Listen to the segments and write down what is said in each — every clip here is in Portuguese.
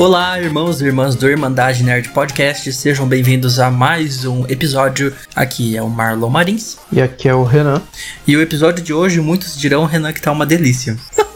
Olá, irmãos e irmãs do Irmandade Nerd Podcast, sejam bem-vindos a mais um episódio. Aqui é o Marlon Marins. E aqui é o Renan. E o episódio de hoje, muitos dirão, Renan, que tá uma delícia.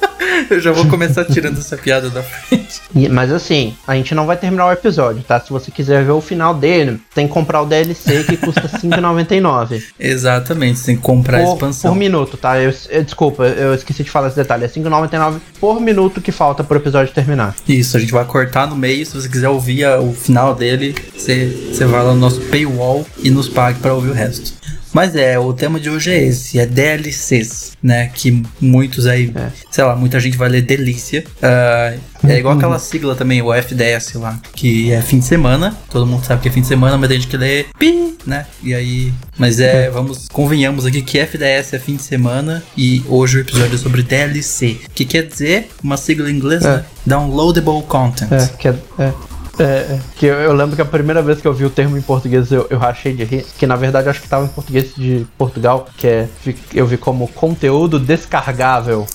Eu já vou começar tirando essa piada da frente. Mas assim, a gente não vai terminar o episódio, tá? Se você quiser ver o final dele, tem que comprar o DLC que custa R$5,99. Exatamente, você tem que comprar por, a expansão. Por minuto, tá? Eu, eu, desculpa, eu esqueci de falar esse detalhe. É R$5,99 por minuto que falta pro episódio terminar. Isso, a gente vai cortar no meio. Se você quiser ouvir o final dele, você, você vai lá no nosso paywall e nos pague para ouvir o resto. Mas é, o tema de hoje é esse, é DLCs, né? Que muitos aí, é. sei lá, muita gente vai ler delícia. Uh, é igual aquela sigla também, o FDS lá, que é fim de semana. Todo mundo sabe que é fim de semana, mas tem gente que lê pi, né? E aí. Mas é, vamos, convenhamos aqui que FDS é fim de semana e hoje o episódio é sobre DLC. Que quer dizer, uma sigla em inglês, é. né? Downloadable Content. É, que é, é. É, é, que eu, eu, lembro que a primeira vez que eu vi o termo em português eu, eu rachei de rir, que na verdade acho que estava em português de Portugal, que é eu vi como conteúdo descargável.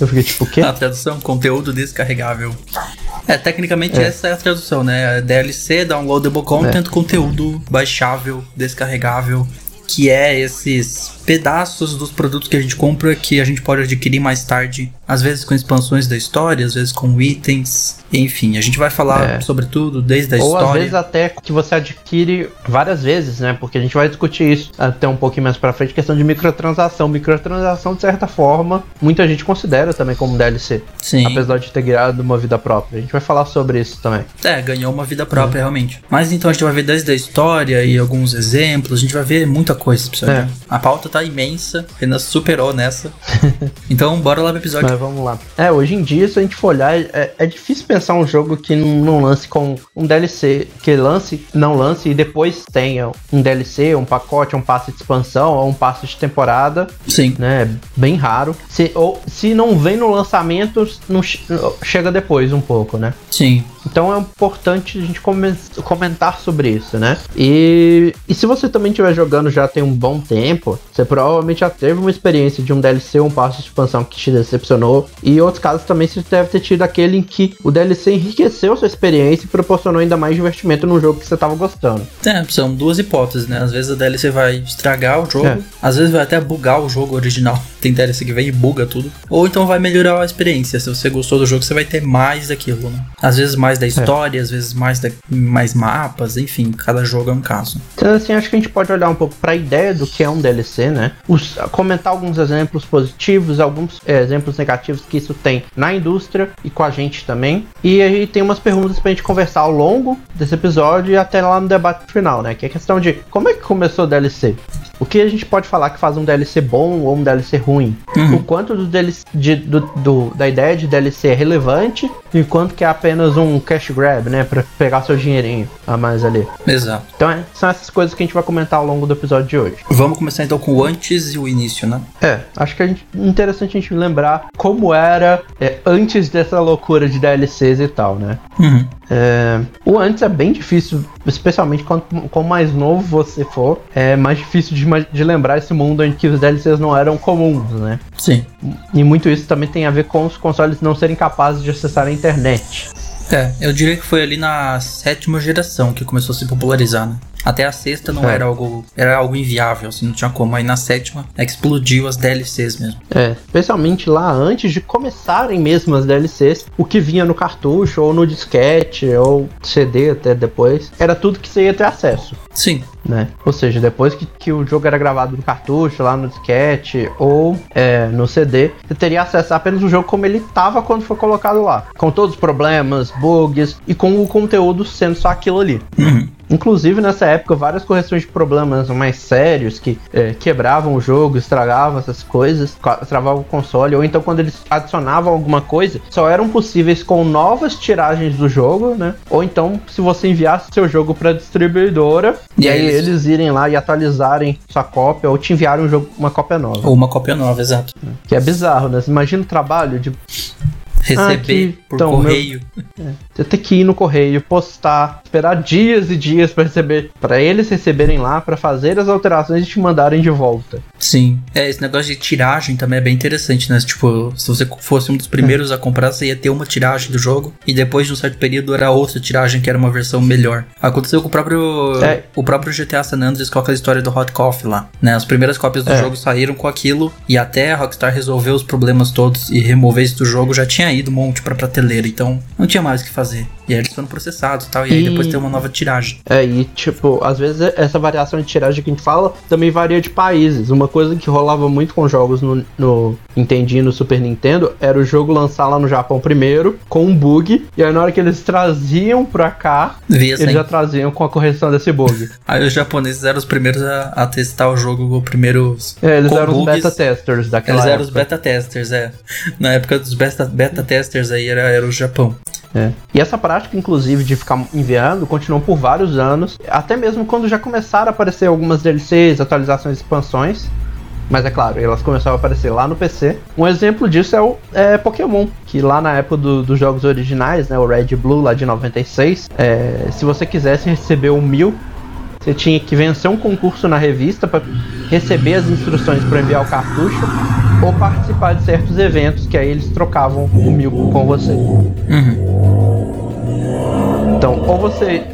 Eu fiquei tipo, o quê? A tradução, conteúdo descarregável. É, tecnicamente é. essa é a tradução, né? DLC, downloadable content, é. conteúdo baixável, descarregável, que é esses pedaços dos produtos que a gente compra que a gente pode adquirir mais tarde, às vezes com expansões da história, às vezes com itens, enfim, a gente vai falar é. sobre tudo desde a Ou história. Ou às vezes até que você adquire várias vezes, né? Porque a gente vai discutir isso até um pouquinho mais para frente, questão de microtransação. Microtransação, de certa forma, muita gente considera também como DLC. Sim. Apesar de ter ganhado uma vida própria. A gente vai falar sobre isso também. É, ganhou uma vida própria, é. realmente. Mas então a gente vai ver desde a história e alguns exemplos, a gente vai ver muita coisa, pessoal. É. A pauta tá imensa, Renan superou nessa. então, bora lá pro episódio. Mas vamos lá. É, hoje em dia, se a gente for olhar, é, é difícil pensar um jogo que não, não, lance com um DLC, que lance, não lance e depois tenha um DLC, um pacote, um passe de expansão ou um passe de temporada. Sim. Né? Bem raro. Se, ou se não vem no lançamento, não chega depois um pouco, né? Sim. Então é importante a gente comentar sobre isso, né? E, e se você também estiver jogando já tem um bom tempo, você provavelmente já teve uma experiência de um DLC ou um passo de expansão que te decepcionou. E em outros casos também você deve ter tido aquele em que o DLC enriqueceu sua experiência e proporcionou ainda mais divertimento no jogo que você estava gostando. É, são duas hipóteses, né? Às vezes a DLC vai estragar o jogo, é. às vezes vai até bugar o jogo original. Tem DLC que vem e buga tudo. Ou então vai melhorar a experiência. Se você gostou do jogo, você vai ter mais daquilo, né? Às vezes mais mais da história, é. às vezes mais, da, mais mapas, enfim, cada jogo é um caso. Então, assim, acho que a gente pode olhar um pouco para a ideia do que é um DLC, né? Os, comentar alguns exemplos positivos, alguns é, exemplos negativos que isso tem na indústria e com a gente também. E aí tem umas perguntas pra gente conversar ao longo desse episódio e até lá no debate final, né? Que é a questão de como é que começou o DLC? O que a gente pode falar que faz um DLC bom ou um DLC ruim? Uhum. O quanto do DLC, de, do, do, da ideia de DLC é relevante e quanto que é apenas um cash grab, né? Pra pegar seu dinheirinho a mais ali. Exato. Então é, são essas coisas que a gente vai comentar ao longo do episódio de hoje. Vamos começar então com o antes e o início, né? É, acho que é interessante a gente lembrar como era é, antes dessa loucura de DLCs e tal, né? Uhum. É, o antes é bem difícil, especialmente quanto, quanto mais novo você for, é mais difícil de, de lembrar esse mundo em que os DLCs não eram comuns, né? Sim. E muito isso também tem a ver com os consoles não serem capazes de acessar a internet. É, eu diria que foi ali na sétima geração que começou a se popularizar, né? Até a sexta não é. era algo era algo inviável, assim, não tinha como. Aí na sétima é explodiu as DLCs mesmo. É, especialmente lá antes de começarem mesmo as DLCs, o que vinha no cartucho ou no disquete ou CD até depois, era tudo que você ia ter acesso. Sim. Né? Ou seja, depois que, que o jogo era gravado no cartucho, lá no disquete ou é, no CD, você teria acesso apenas o jogo como ele estava quando foi colocado lá. Com todos os problemas, bugs e com o conteúdo sendo só aquilo ali. Uhum. Inclusive, nessa época, várias correções de problemas mais sérios que é, quebravam o jogo, estragavam essas coisas, travavam o console, ou então quando eles adicionavam alguma coisa, só eram possíveis com novas tiragens do jogo, né? Ou então, se você enviasse seu jogo para distribuidora, e, aí eles irem lá e atualizarem sua cópia, ou te enviarem um jogo, uma cópia nova. Ou uma cópia nova, exato. Que é bizarro, né? Imagina o trabalho de Receber ah, por então, correio. Meu... É. Você tem que ir no correio, postar, esperar dias e dias para receber, para eles receberem lá, para fazer as alterações e te mandarem de volta. Sim. É, esse negócio de tiragem também é bem interessante, né? Tipo, se você fosse um dos primeiros a comprar, você ia ter uma tiragem do jogo e depois de um certo período era outra tiragem que era uma versão melhor. Aconteceu com o próprio é. o próprio GTA San Andreas com aquela história do Hot Coffee lá, né? As primeiras cópias do é. jogo saíram com aquilo e até a Rockstar resolver os problemas todos e remover isso do jogo já tinha ido um monte para prateleira, então não tinha mais o que fazer. E aí eles foram processados e tal, e, e aí depois tem uma nova tiragem. É, e tipo, às vezes essa variação de tiragem que a gente fala também varia de países. Uma coisa que rolava muito com jogos no, no Nintendo e no Super Nintendo era o jogo lançar lá no Japão primeiro, com um bug, e aí na hora que eles traziam pra cá, Via eles já traziam com a correção desse bug. aí os japoneses eram os primeiros a, a testar o jogo, os primeiros. É, eles eram bugs. os beta testers daquela Eles época. eram os beta testers, é. Na época dos beta, beta testers aí era, era o Japão. É. E essa prática, inclusive, de ficar enviando, continuou por vários anos, até mesmo quando já começaram a aparecer algumas DLCs, atualizações e expansões. Mas é claro, elas começaram a aparecer lá no PC. Um exemplo disso é o é, Pokémon, que lá na época do, dos jogos originais, né, o Red e Blue lá de 96, é, se você quisesse receber o mil, você tinha que vencer um concurso na revista para receber as instruções para enviar o cartucho ou participar de certos eventos que aí eles trocavam o mil com você. Uhum. Então, ou você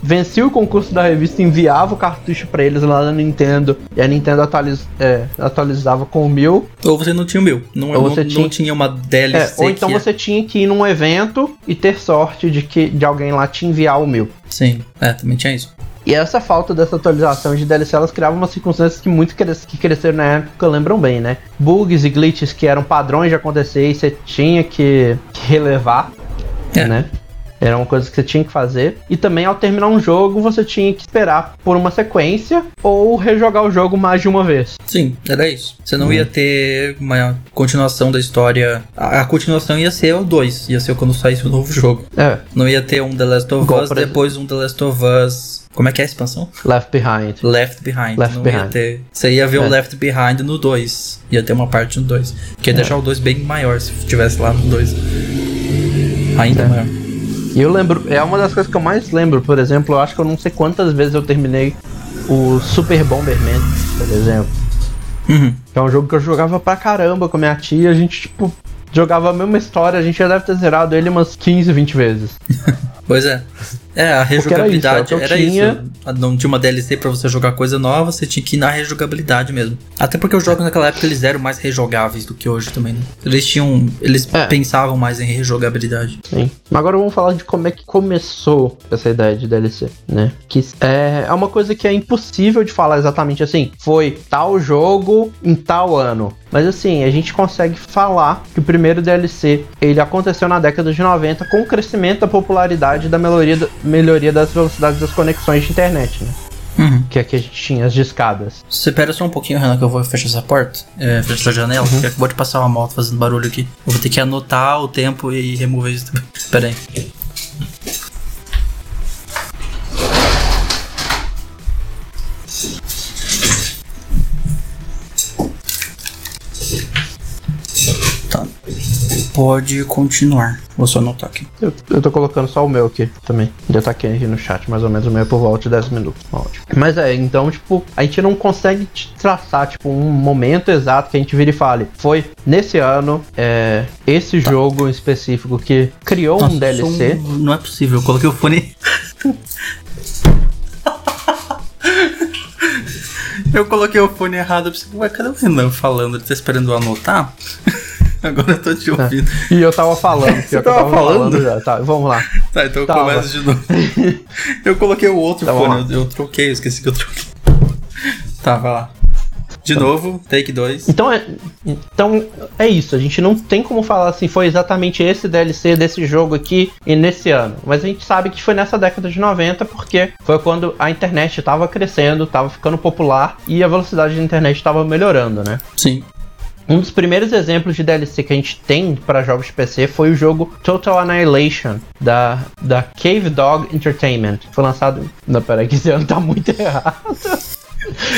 vencia o concurso da revista e enviava o cartucho para eles lá na Nintendo e a Nintendo atualiz, é, atualizava com o mil. Ou você não tinha o mil. Não, ou você não, tinha, não tinha uma DLC. É, ou então você tinha que ir num evento e ter sorte de que de alguém lá te enviar o mil. Sim, é, também tinha isso. E essa falta dessa atualização de DLC, elas criavam umas circunstâncias que muito cres que cresceram na época lembram bem, né? Bugs e glitches que eram padrões de acontecer e você tinha que, que relevar, é. né? Era uma coisa que você tinha que fazer. E também, ao terminar um jogo, você tinha que esperar por uma sequência ou rejogar o jogo mais de uma vez. Sim, era isso. Você não hum. ia ter uma continuação da história. A, a continuação ia ser o 2, ia ser quando saísse o novo jogo. É. Não ia ter um The Last of Igual Us, depois um The Last of Us. Como é que é a expansão? Left Behind. Left Behind. Left não Behind. Ia ter... Você ia ver é. o Left Behind no 2. Ia ter uma parte no 2. Que ia é. deixar o 2 bem maior se tivesse lá no 2. Ainda é. maior. E eu lembro, é uma das coisas que eu mais lembro, por exemplo, eu acho que eu não sei quantas vezes eu terminei o Super Bomberman, por exemplo. Uhum. Que é um jogo que eu jogava pra caramba com a minha tia, a gente, tipo, jogava a mesma história, a gente já deve ter zerado ele umas 15, 20 vezes. pois é. É, a rejogabilidade era, isso, era tinha... isso. Não tinha uma DLC para você jogar coisa nova, você tinha que ir na rejogabilidade mesmo. Até porque os jogos naquela época eles eram mais rejogáveis do que hoje também, né? Eles tinham. Eles é. pensavam mais em rejogabilidade. Sim. Agora vamos falar de como é que começou essa ideia de DLC, né? Que é, é uma coisa que é impossível de falar exatamente assim. Foi tal jogo em tal ano. Mas assim, a gente consegue falar que o primeiro DLC ele aconteceu na década de 90 com o crescimento da popularidade da melhoria, melhoria das velocidades das conexões de internet, né? Uhum. Que aqui a gente tinha as discadas. Você espera só um pouquinho, Renan, que eu vou fechar essa porta, é, fechar essa janela, uhum. que acabou de passar uma moto fazendo barulho aqui. Eu vou ter que anotar o tempo e remover isso também. Espera aí. Pode continuar. Vou só anotar aqui. Eu, eu tô colocando só o meu aqui também. Já tá aqui, aqui no chat, mais ou menos o meu é por volta de 10 minutos. Ótimo. Mas é, então, tipo, a gente não consegue traçar, tipo, um momento exato que a gente vira e fale. Foi nesse ano, é, esse tá. jogo em específico que criou Nossa, um DLC. Um... Não é possível, eu coloquei o fone. eu coloquei o fone errado. Eu pensei, ué, cadê o Renan falando? Ele tá esperando eu anotar? Agora eu tô te ouvindo. E eu tava falando. Você eu tava, falando? falando? já. Tá, vamos lá. Tá, então eu começo de novo. eu coloquei o outro tá fone, eu, eu, troquei, eu esqueci que eu troquei. Tá, vai lá. De tá. novo, take 2. Então é, então é isso, a gente não tem como falar assim, foi exatamente esse DLC desse jogo aqui e nesse ano. Mas a gente sabe que foi nessa década de 90 porque foi quando a internet estava crescendo, estava ficando popular e a velocidade da internet estava melhorando, né? Sim. Um dos primeiros exemplos de DLC que a gente tem para jogos de PC foi o jogo Total Annihilation da, da Cave Dog Entertainment. Foi lançado. Não, peraí, que esse ano tá muito errado.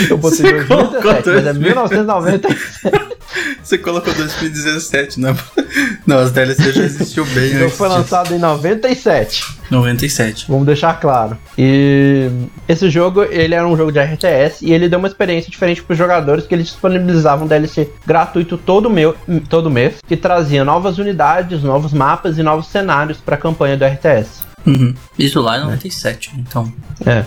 Eu botei 2017, mas é 1997. Você colocou 2017, né? Não, as DLC já existiu bem O jogo antes foi disso. lançado em 97. 97. Vamos deixar claro. E esse jogo, ele era um jogo de RTS e ele deu uma experiência diferente para os jogadores que eles disponibilizavam DLC gratuito todo, meu, todo mês, que trazia novas unidades, novos mapas e novos cenários para a campanha do RTS. Uhum. Isso lá é 97, então. É.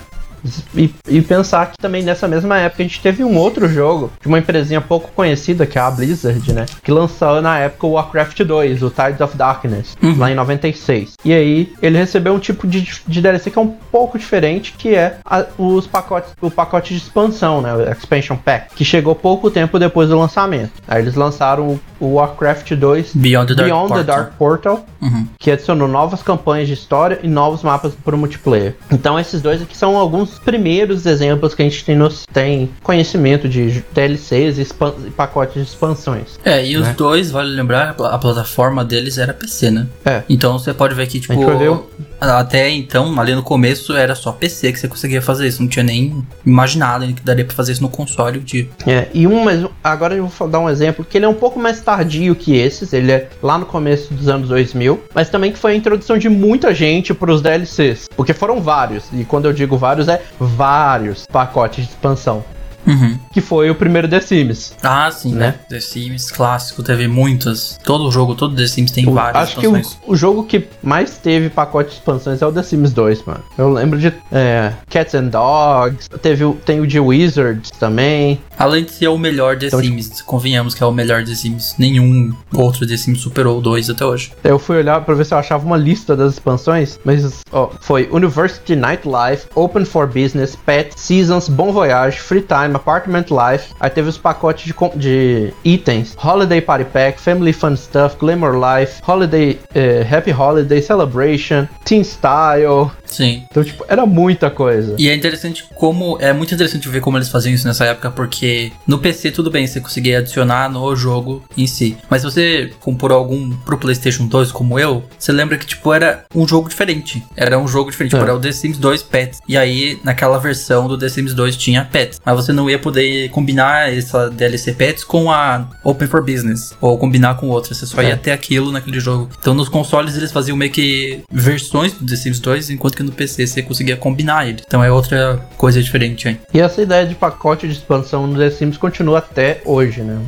E, e pensar que também nessa mesma época a gente teve um outro jogo de uma empresinha pouco conhecida, que é a Blizzard, né? Que lançou na época o Warcraft 2, o Tides of Darkness, Uhum. lá em 96. E aí ele recebeu um tipo de, de DLC que é um pouco diferente, que é a- os pacotes, o pacote de expansão, né? O Expansion Pack, que chegou pouco tempo depois do lançamento. Aí eles lançaram o, Warcraft 2 Beyond the Dark Beyond the Portal. Dark Portal, Uhum. que adicionou novas campanhas de história e novos mapas para o multiplayer. Então esses dois aqui são alguns primeiros exemplos que a gente tem, nos, tem conhecimento de DLCs e, pacotes de expansões. É, e os Né? dois, vale lembrar, a pla- a plataforma deles era PC, né? É. Então você pode ver que, tipo, gente vai ver o- até então, ali no começo, era só PC que você conseguia fazer isso. Não tinha nem imaginado que daria pra fazer isso no console. De... É, e um, mas agora eu vou dar um exemplo que ele é um pouco mais tardio que esses, ele é lá no começo dos anos 2000, mas também que foi a introdução de muita gente para os DLCs, porque foram vários, e quando eu digo vários é vários pacotes de expansão, Uhum. que foi o primeiro The Sims. Ah, sim, né? Né? The Sims clássico, teve muitas. Todo jogo, todo The Sims tem O- várias acho que o, expansões. o jogo que mais teve pacote de expansões é o The Sims 2, mano. Eu lembro de é, Cats and Dogs, teve, tem o de Wizards também. Além de ser o melhor The Então, Sims, convenhamos que é o melhor The Sims. Nenhum outro The Sims superou o 2 até hoje. Eu fui olhar pra ver se eu achava uma lista das expansões, mas ó, foi University Nightlife, Open for Business, Pet, Seasons, Bon Voyage, Free Time, Apartment Life. Aí teve os pacotes de, de itens: Holiday Party Pack, Family Fun Stuff, Glamour Life, Holiday, eh, Happy Holiday Celebration, Teen Style. Sim. Então, tipo, era muita coisa. E é interessante como. É muito interessante ver como eles faziam isso nessa época, porque no PC tudo bem, você conseguia adicionar no jogo em si. Mas se você comprou algum pro PlayStation 2, como eu, você lembra que, tipo, era um jogo diferente. Era um jogo diferente. É. Tipo, era o The Sims 2 Pets. E aí, naquela versão do The Sims 2 tinha Pets. Mas você não ia poder combinar essa DLC Pets com a Open for Business. Ou combinar com outra. Você só É. ia ter aquilo naquele jogo. Então nos consoles eles faziam meio que versões do The Sims 2, enquanto que no PC você conseguia combinar ele. Então é outra coisa diferente, hein? E essa ideia de pacote de expansão no The Sims continua até hoje, né?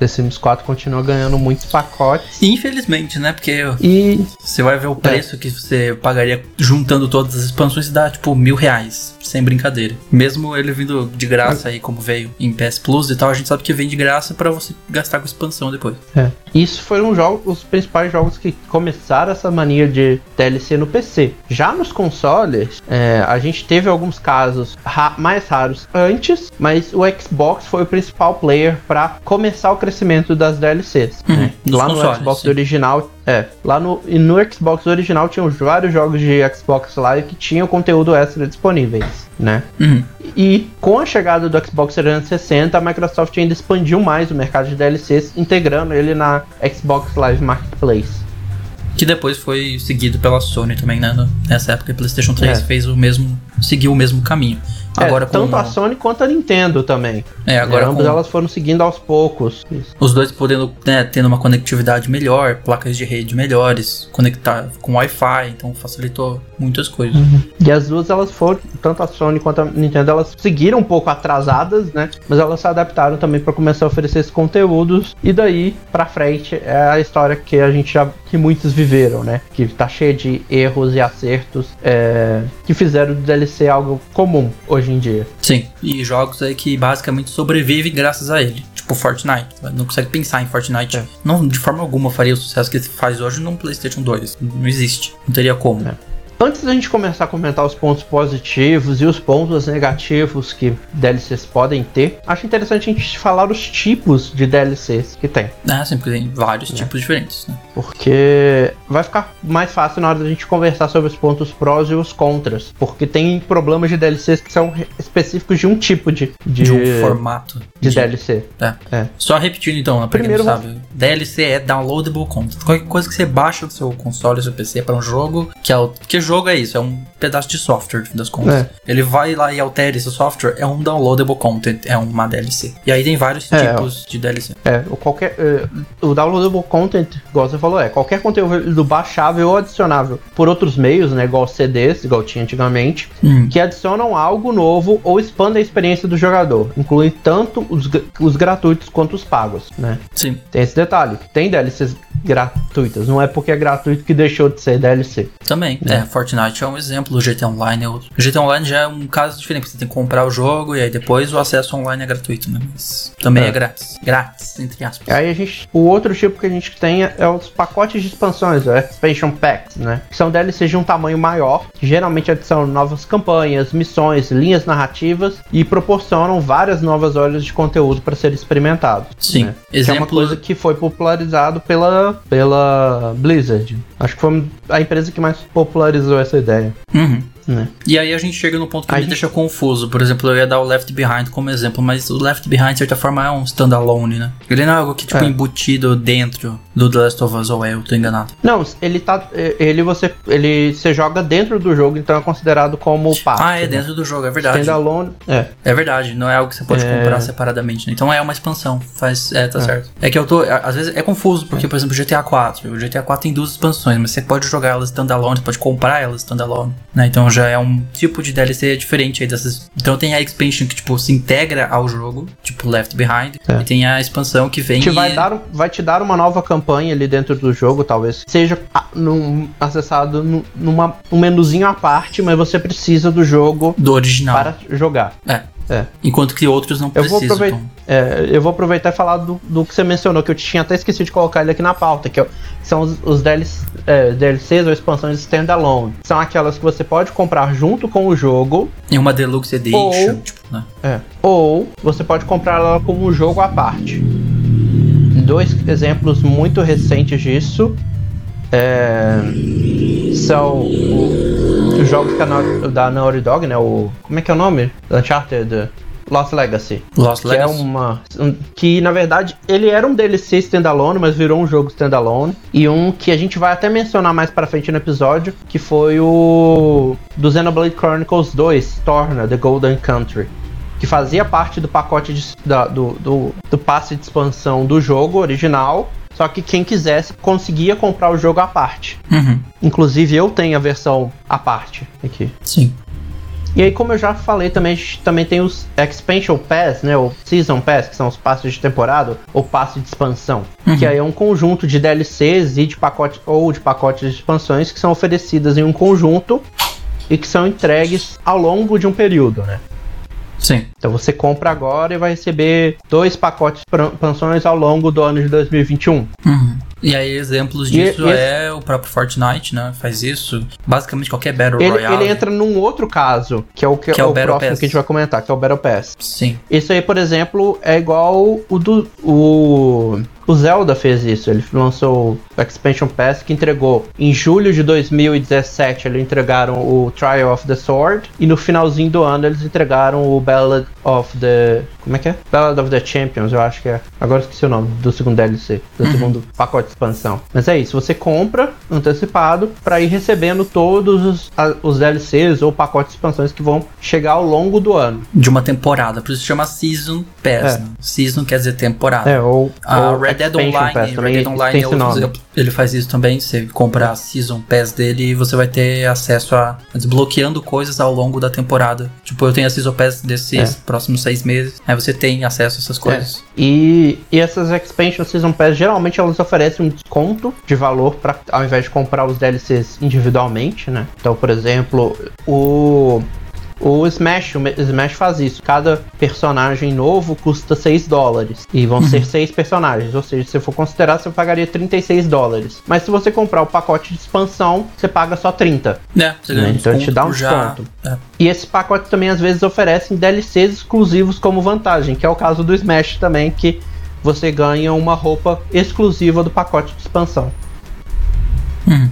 The Sims 4 continua ganhando muitos pacotes. Infelizmente, né? Porque E você vai ver o preço que você pagaria juntando todas as expansões e dá tipo mil reais. Sem brincadeira. Mesmo ele vindo de graça aí, como veio em PS Plus e tal, a gente sabe que vem de graça pra você gastar com expansão depois. É. Isso foram jogo- os principais jogos que começaram essa mania de DLC no PC. Já nos consoles, é, a gente teve alguns casos ra- mais raros antes, mas o Xbox foi o principal player para começar o crescimento das DLCs. Uhum, né? Lá no Xbox sim. original, é, lá no, e no Xbox original tinham vários jogos de Xbox Live que tinham conteúdo extra disponíveis, né? Uhum. E com a chegada do Xbox 360, a Microsoft ainda expandiu mais o mercado de DLCs, integrando ele na Xbox Live Marketplace. Que depois foi seguido pela Sony também, né? Nessa época, a PlayStation 3 É. fez o mesmo. Seguiu o mesmo caminho. Agora é, com tanto a Sony quanto a Nintendo também. É, agora É, com ambas elas foram seguindo aos poucos. Isso. os dois podendo, né, tendo uma conectividade melhor, placas de rede melhores, conectar com Wi-Fi, então facilitou muitas coisas. E as duas elas foram, tanto a Sony quanto a Nintendo, elas seguiram um pouco atrasadas, né? Mas elas se adaptaram também para começar a oferecer esses conteúdos. E daí pra frente é a história que a gente já que muitos viveram, né? Que tá cheia de erros e acertos é, que fizeram do DLC algo comum hoje em dia. Sim, e jogos aí que basicamente sobrevivem graças a ele. Tipo Fortnite. Não consegue pensar em Fortnite. É. Não, de forma alguma faria o sucesso que ele faz hoje num PlayStation 2. Não existe. Não teria como. É. Antes da gente começar a comentar os pontos positivos e os pontos negativos que DLCs podem ter, acho interessante a gente falar os tipos de DLCs que tem. É, sim, porque tem É. vários tipos diferentes, né? Porque vai ficar mais fácil na hora da gente conversar sobre os pontos prós e os contras. Porque tem problemas de DLCs que são específicos de um tipo de, de, De um formato. de DLC. É. É. Só repetindo então, pra Primeiro quem não sabe. DLC é Downloadable Content. Qualquer coisa que você baixa do seu console, do seu PC para um jogo, que é o que jogo é isso, é um pedaço de software, no fim das contas. É. Ele vai lá e altera esse software, é um downloadable content, é uma DLC. E aí tem vários É, tipos de DLC. É, o qualquer. é, o downloadable content, igual você falou, é qualquer conteúdo baixável ou adicionável por outros meios, né? Igual CDs, igual tinha antigamente, Hum. que adicionam algo novo ou expandem a experiência do jogador, incluindo tanto os, os gratuitos quanto os pagos, né? Sim. Tem esse detalhe, tem DLCs gratuitas, não é porque é gratuito que deixou de ser DLC. Também. É, Fortnite é um exemplo, o GT Online é outro. O GT Online já é um caso diferente, porque você tem que comprar o jogo e aí depois o acesso online é gratuito, né? Mas também é, É. grátis. Grátis, entre aspas. Aí a gente. O outro tipo que a gente tem é, é os pacotes de expansões, o Expansion Packs, né? Que são DLCs de um tamanho maior, que geralmente adicionam novas campanhas, missões, linhas narrativas e proporcionam várias novas horas de conteúdo para ser experimentados. Sim. né? Que é uma Exemplo- coisa que foi popularizado pela, pela Blizzard. Acho que foi a empresa que mais popularizou essa ideia. Uhum. Né? E aí a gente chega no ponto que A me gente- deixa confuso. Por exemplo, eu ia dar o Left Behind como exemplo, mas o Left Behind, de certa forma, é um standalone, né? Ele não é algo que, tipo, É. embutido dentro do The Last of Us, ou é, eu tô enganado. Não, ele tá. Ele você. Ele você joga dentro do jogo, então é considerado como parte. ah, é né? dentro do jogo, é verdade. Standalone. É. É verdade, não é algo que você pode É. comprar separadamente, né? Então é uma expansão, faz, é, tá certo. É que eu tô, às vezes é confuso, porque, por exemplo, o GTA 4, o GTA 4 tem duas expansões, mas você pode jogar elas standalone, você pode comprar elas standalone, né? Então já é um tipo de DLC diferente aí dessas. Então tem a expansion que, tipo, se integra ao jogo, tipo Left Behind, É. e tem a expansão que vem Te e- vai, dar, vai te dar uma nova campanha ali dentro do jogo, talvez seja ah, num- acessado num numa, um menuzinho à parte, mas você precisa do jogo do original. para jogar. É. É. Enquanto que outros não Eu vou, precisam. aproveitar, é, eu vou aproveitar e falar do, do que você mencionou, que eu tinha até esquecido de colocar ele aqui na pauta, que é são os, os DLC, é, DLCs ou expansões standalone. São aquelas que você pode comprar junto com o jogo, Em uma Deluxe Edition, Ou- tipo, né? É. Ou você pode comprar ela como um jogo à parte. Dois exemplos muito recentes disso é, são os jogos da Nau- da Naughty Dog, né? O, como é que é o nome? Uncharted Lost Legacy. Lost Que é Legacy. uma. um- que na verdade ele era um DLC standalone, mas virou um jogo standalone. E um que a gente vai até mencionar mais pra frente no episódio, que foi o. Do Xenoblade Chronicles 2, Torna, The Golden Country. Que fazia parte do pacote de- da- do, do, do passe de expansão do jogo original. Só que quem quisesse conseguia comprar o jogo à parte. Uhum. Inclusive eu tenho a versão à parte aqui. Sim. E aí, como eu já falei, também, a gente também tem os Expansion Pass, né? O Season Pass, que são os passos de temporada, ou passe de expansão. Uhum. Que aí é um conjunto de DLCs e de pacote, ou de pacotes de expansões que são oferecidas em um conjunto e que são entregues ao longo de um período, né? Sim. Então você compra agora e vai receber dois pacotes de expansões ao longo do ano de 2021. Uhum. E aí, exemplos disso e- é o próprio Fortnite, né? Faz isso. Basicamente qualquer Battle Ele, Royale. ele entra num outro caso, que é o, que Que é o o Battle próximo Pass. que a gente vai comentar, que é o Battle Pass. Sim. Isso aí, por exemplo, é igual o do. O, o Zelda fez isso. Ele lançou o Expansion Pass que entregou. Em julho de 2017, eles entregaram o Trial of the Sword. E no finalzinho do ano, eles entregaram o Ballad of the. Como é que é? Ballad of the Champions, eu acho que é. Agora esqueci o nome do segundo DLC, do segundo pacote de expansão. Mas é isso, você compra antecipado para ir recebendo todos os, a- os DLCs ou pacotes de expansões que vão chegar ao longo do ano. De uma temporada. Por isso chama Season Pass. É. Né? Season quer dizer temporada. É, ou, A ou Red Dead Online, Pass, Red Dead Online é outro. Ele faz isso também. Você compra a Season Pass dele e você vai ter acesso a desbloqueando coisas ao longo da temporada. Tipo, eu tenho a Season Pass desses É. próximos seis meses. Aí você tem acesso a essas coisas. E, e essas Expansion Season Pass geralmente elas oferecem um desconto de valor para ao invés de comprar os DLCs individualmente, né? Então, por exemplo, o o Smash, o Smash faz isso. Cada personagem novo custa 6 dólares. E vão ser 6 personagens. Ou seja, se você for considerar, você pagaria 36 dólares. Mas se você comprar o pacote de expansão, você paga só 30. É, você um Então te dá um desconto. É. E esses pacotes também às vezes oferecem DLCs exclusivos como vantagem, que é o caso do Smash também, que você ganha uma roupa exclusiva do pacote de expansão. Hum.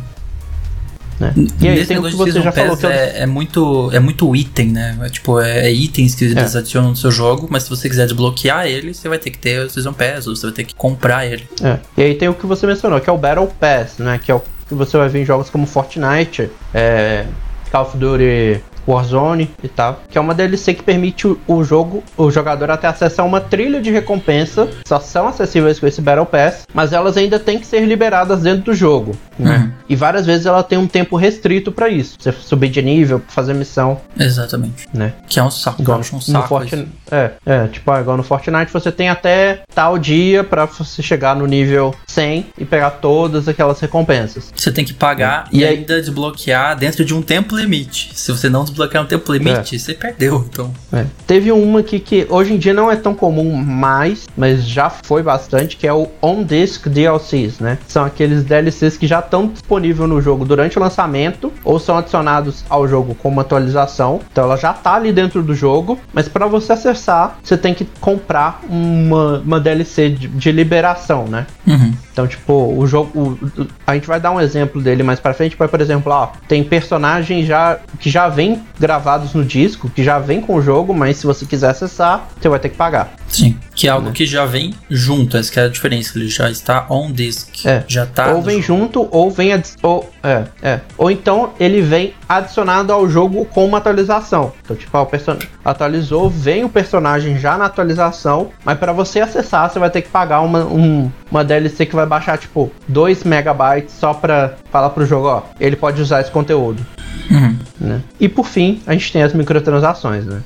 Né? E aí tem o que você já falou que eu... é, é muito é muito item, né? É, tipo, é, é itens que eles adicionam no seu jogo, mas se você quiser desbloquear ele, você vai ter que ter o Season Pass, ou você vai ter que comprar ele. É. E aí tem o que você mencionou, que é o Battle Pass, né? Que é o que você vai ver em jogos como Fortnite, é, Call of Duty Warzone e tal, que é uma DLC que permite o, o, jogo, o jogador até acessar uma trilha de recompensa, só são acessíveis com esse Battle Pass, mas elas ainda têm que ser liberadas dentro do jogo, né? Uhum. E várias vezes ela tem um tempo restrito para isso, você subir de nível, fazer missão. Exatamente. Né? Que é um saco, igual um saco. No Fortnite, é, é, tipo, igual no Fortnite você tem até tal dia para você chegar no nível 100 e pegar todas aquelas recompensas. Você tem que pagar é. e, e ainda desbloquear dentro de um tempo limite. Se você não desbloquear um tempo limite, é. você perdeu, então. É. Teve uma aqui que hoje em dia não é tão comum mais, mas já foi bastante, que é o On-Disc DLCs, né? São aqueles DLCs que já estão disponíveis no jogo durante o lançamento ou são adicionados ao jogo como atualização. Então ela já tá ali dentro do jogo, mas para você acessar, você tem que comprar uma, uma DLC de, de liberação, né? Uhum. Então, tipo, o jogo. O, a gente vai dar um exemplo dele mais pra frente, por exemplo, ó, tem personagens já que já vem gravados no disco, que já vem com o jogo, mas se você quiser acessar, você vai ter que pagar. Sim, que é algo né? que já vem junto, essa que é a diferença, ele já está on disk. É. Já tá. Ou vem jogo. junto, ou vem. Ou, é, é. Ou então ele vem adicionado ao jogo com uma atualização. Então, tipo, ó, o personagem atualizou, vem o personagem já na atualização, mas para você acessar, você vai ter que pagar uma, um, uma DLC que vai baixar, tipo, 2 megabytes só pra falar pro jogo, ó, ele pode usar esse conteúdo. Uhum. Né? E por fim, a gente tem as microtransações, né?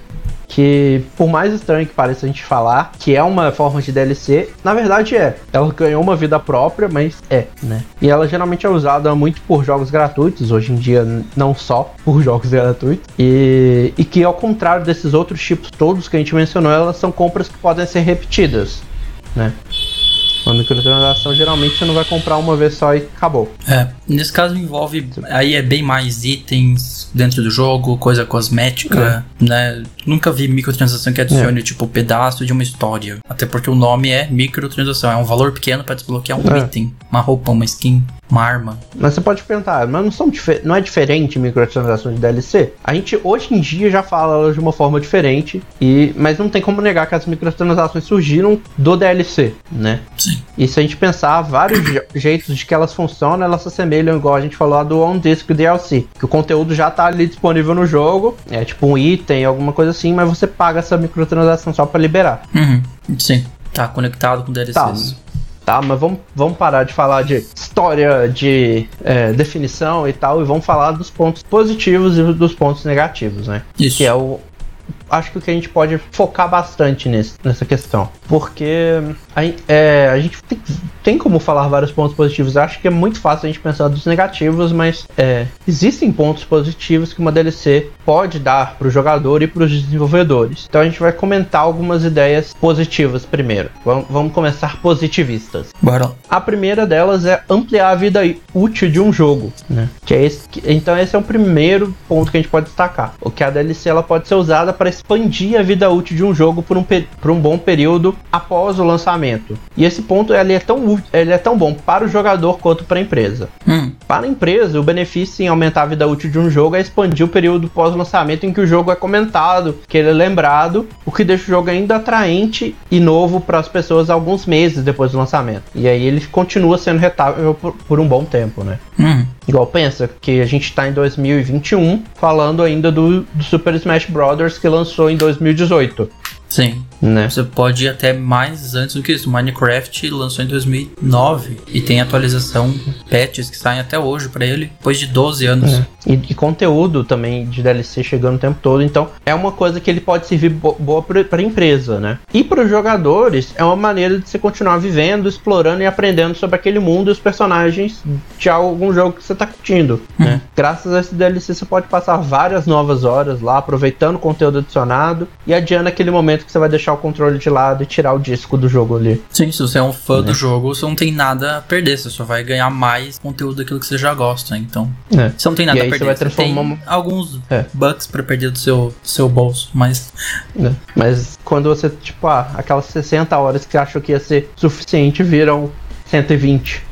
Que por mais estranho que pareça a gente falar que é uma forma de DLC, na verdade é. Ela ganhou uma vida própria, mas é, né? E ela geralmente é usada muito por jogos gratuitos, hoje em dia não só por jogos gratuitos, e, e que ao contrário desses outros tipos todos que a gente mencionou, elas são compras que podem ser repetidas, né? Uma microtransação geralmente você não vai comprar uma vez só e acabou. É, nesse caso envolve. Aí é bem mais itens dentro do jogo, coisa cosmética, é. né? Nunca vi microtransação que adicione, é. tipo, pedaço de uma história. Até porque o nome é microtransação, é um valor pequeno para desbloquear um é. item, uma roupa, uma skin uma arma. Mas você pode perguntar, mas não, são não é diferente microtransações de DLC? A gente hoje em dia já fala de uma forma diferente, e mas não tem como negar que as microtransações surgiram do DLC, né? Sim. E se a gente pensar vários jeitos de que elas funcionam, elas se assemelham igual a gente falou lá do On Disc DLC, que o conteúdo já tá ali disponível no jogo, é tipo um item, alguma coisa assim, mas você paga essa microtransação só para liberar. Uhum. Sim. Tá conectado com DLCs. Tá. Tá, mas vamos, vamos parar de falar de história, de é, definição e tal, e vamos falar dos pontos positivos e dos pontos negativos, né? Isso. Que é o, acho que a gente pode focar bastante nesse, nessa questão. Porque é, a gente tem, tem, como falar vários pontos positivos. acho que é muito fácil a gente pensar dos negativos, mas é, existem pontos positivos que uma DLC pode dar para o jogador e para os desenvolvedores. Então a gente vai comentar algumas ideias positivas primeiro. Vamos, vamos começar positivistas. Bora. A primeira delas é ampliar a vida útil de um jogo, né? Que é esse, que, então esse é o primeiro ponto que a gente pode destacar. O que a DLC ela pode ser usada para expandir a vida útil de um jogo por um, por um bom período após o lançamento. E esse ponto ele é, tão, ele é tão bom para o jogador quanto para a empresa. Hum. Para a empresa, o benefício em aumentar a vida útil de um jogo é expandir o período pós-lançamento em que o jogo é comentado, que ele é lembrado, o que deixa o jogo ainda atraente e novo para as pessoas alguns meses depois do lançamento. E aí ele continua sendo retável por, por um bom tempo, né? Hum. Igual pensa que a gente está em 2021 falando ainda do, do Super Smash Bros. que lançou em 2018. Sim. Né? Você pode ir até mais antes do que isso. Minecraft lançou em 2009 e tem atualização, patches que saem até hoje para ele, depois de 12 anos. É. E, e, conteúdo também de DLC chegando o tempo todo. Então é uma coisa que ele pode servir bo boa para empresa, né? E para os jogadores é uma maneira de você continuar vivendo, explorando e aprendendo sobre aquele mundo e os personagens de algum jogo que você está curtindo, hum. né? Graças a esse DLC você pode passar várias novas horas lá, aproveitando o conteúdo adicionado e adiando aquele momento que você vai deixar o controle de lado e tirar o disco do jogo ali. Sim, se você é um fã é. do jogo, você não tem nada a perder, você só vai ganhar mais conteúdo daquilo que você já gosta, então. É. Você não tem nada a perder. Você vai transformar você tem alguns é. bucks para perder do seu, do seu bolso, mas. É. Mas quando você, tipo, ah, aquelas 60 horas que achou que ia ser suficiente viram 120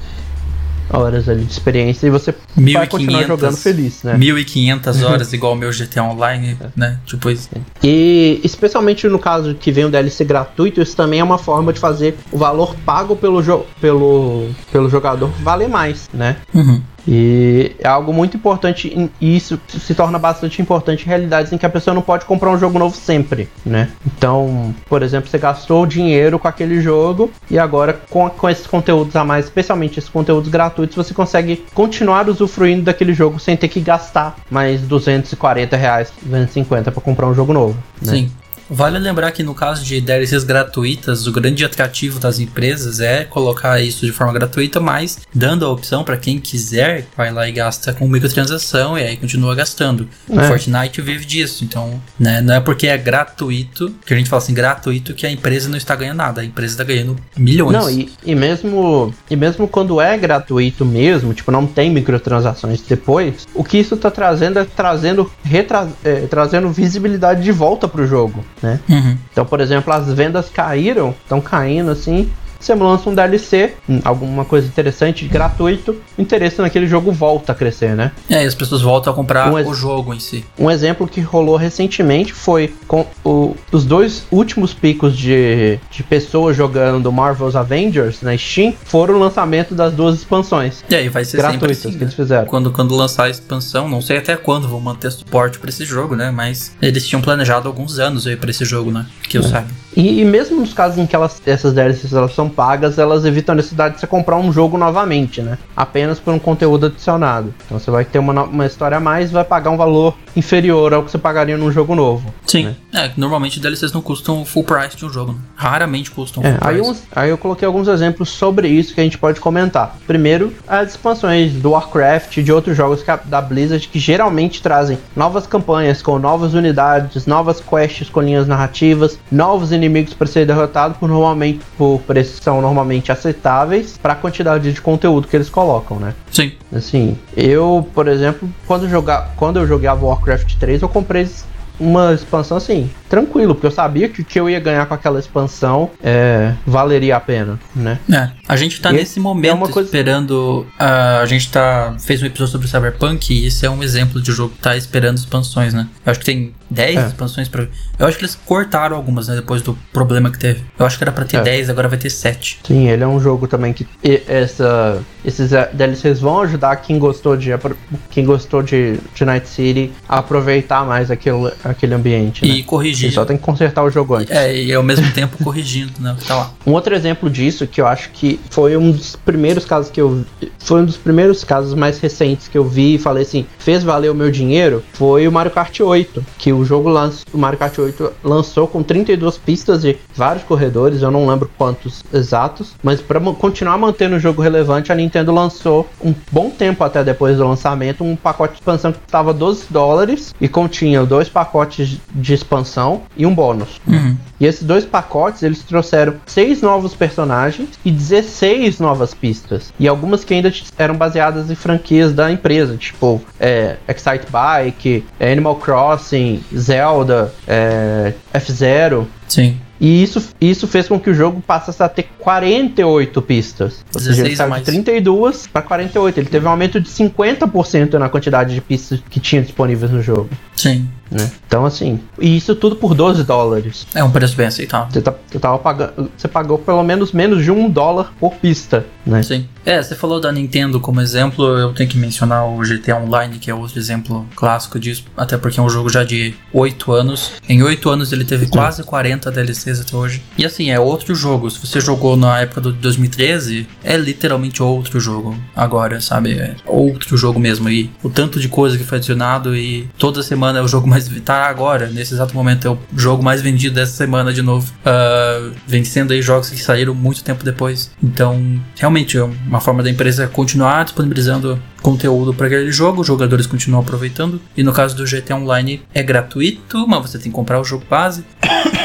horas ali de experiência e você vai continuar jogando feliz, né? 1500 horas igual o meu GTA Online, é. né? Tipo isso. E especialmente no caso que vem o DLC gratuito, isso também é uma forma de fazer o valor pago pelo, pelo, pelo jogador valer mais, né? Uhum. E é algo muito importante e isso se torna bastante importante em realidades em que a pessoa não pode comprar um jogo novo sempre, né? Então, por exemplo, você gastou dinheiro com aquele jogo e agora com, com esses conteúdos a mais, especialmente esses conteúdos gratuitos, você consegue continuar usufruindo daquele jogo sem ter que gastar mais 240 reais, 250 para comprar um jogo novo. Né? Sim. Vale lembrar que no caso de DLCs gratuitas, o grande atrativo das empresas é colocar isso de forma gratuita, mas dando a opção para quem quiser, vai lá e gasta com microtransação e aí continua gastando. É. O Fortnite vive disso, então né, não é porque é gratuito, que a gente fala assim, gratuito, que a empresa não está ganhando nada, a empresa está ganhando milhões. Não, e, e, mesmo, e mesmo quando é gratuito mesmo, tipo, não tem microtransações depois, o que isso está trazendo é trazendo, retra, é, trazendo visibilidade de volta pro jogo né? Uhum. Então, por exemplo, as vendas caíram, estão caindo assim, você lança um DLC, hum, alguma coisa interessante, gratuito, o interesse naquele jogo volta a crescer, né? É, e as pessoas voltam a comprar um o jogo em si. Um exemplo que rolou recentemente foi com o, os dois últimos picos de, de pessoas jogando Marvel's Avengers na Steam foram o lançamento das duas expansões. E aí vai ser gratuitas assim, que eles fizeram. Quando, quando lançar a expansão, não sei até quando vão manter suporte para esse jogo, né? Mas eles tinham planejado alguns anos aí para esse jogo, né? Que eu é. saiba. E, e, mesmo nos casos em que elas, essas DLCs elas são pagas, elas evitam a necessidade de você comprar um jogo novamente, né? Apenas por um conteúdo adicionado. Então você vai ter uma, uma história a mais vai pagar um valor inferior ao que você pagaria num jogo novo. Sim. Né? É, normalmente DLCs não custam full price de um jogo. Né? Raramente custam é, full aí price. aí eu coloquei alguns exemplos sobre isso que a gente pode comentar. Primeiro, as expansões do Warcraft e de outros jogos da Blizzard que geralmente trazem novas campanhas com novas unidades, novas quests com linhas narrativas, novos inimigos para ser derrotado por normalmente por preços são normalmente aceitáveis para a quantidade de conteúdo que eles colocam, né? Sim. Assim, eu, por exemplo, quando, jogar, quando eu jogava Warcraft 3, eu comprei uma expansão assim, tranquilo, porque eu sabia que o que eu ia ganhar com aquela expansão é, valeria a pena, né? É, a gente tá e nesse momento é coisa... esperando. Uh, a gente tá. fez um episódio sobre Cyberpunk e esse é um exemplo de jogo que tá esperando expansões, né? Eu acho que tem 10 é. expansões pra. Eu acho que eles cortaram algumas, né? Depois do problema que teve. Eu acho que era pra ter é. 10, agora vai ter 7. Sim, ele é um jogo também que. Essa, esses eh, DLCs vão ajudar quem gostou de. Quem gostou de, de Night City a aproveitar mais aquele, aquele ambiente. E né? corrigir. só tem que consertar o jogo antes. É, e ao mesmo tempo corrigindo, né? Tá lá. Um outro exemplo disso que eu acho que foi um dos primeiros casos que eu. Foi um dos primeiros casos mais recentes que eu vi e falei assim: fez valer o meu dinheiro. Foi o Mario Kart 8. Que o jogo lança, o Mario Kart 8 lançou com 32 pistas de vários corredores. Eu não lembro quantos exatos. Mas para continuar mantendo o jogo relevante, a Nintendo lançou um bom tempo até depois do lançamento um pacote de expansão que estava 12 dólares e continha dois pacotes de expansão e um bônus. Uhum. E esses dois pacotes eles trouxeram seis novos personagens e 16 novas pistas. E algumas que ainda eram baseadas em franquias da empresa, tipo é, Excite Bike, Animal Crossing, Zelda, é, F-Zero. Sim. E isso, isso fez com que o jogo passasse a ter 48 pistas. Ou seja, ele saiu de 32 para 48. Ele teve um aumento de 50% na quantidade de pistas que tinha disponíveis no jogo. Sim. Né? Então, assim, e isso tudo por 12 dólares. É um preço bem aceitável. Você, tá, você, tava pagando, você pagou pelo menos menos de um dólar por pista, né? Sim. É, você falou da Nintendo como exemplo, eu tenho que mencionar o GTA Online, que é outro exemplo clássico disso, até porque é um jogo já de 8 anos. Em 8 anos ele teve quase 40 DLCs até hoje. E assim, é outro jogo. Se você jogou na época do 2013, é literalmente outro jogo agora, sabe? É outro jogo mesmo. E o tanto de coisa que foi adicionado e toda semana é o jogo mais. Tá agora, nesse exato momento, é o jogo mais vendido dessa semana de novo. Uh, vencendo aí jogos que saíram muito tempo depois. Então, realmente, é uma forma da empresa continuar disponibilizando conteúdo para aquele jogo, os jogadores continuam aproveitando. E no caso do GTA Online é gratuito, mas você tem que comprar o jogo base.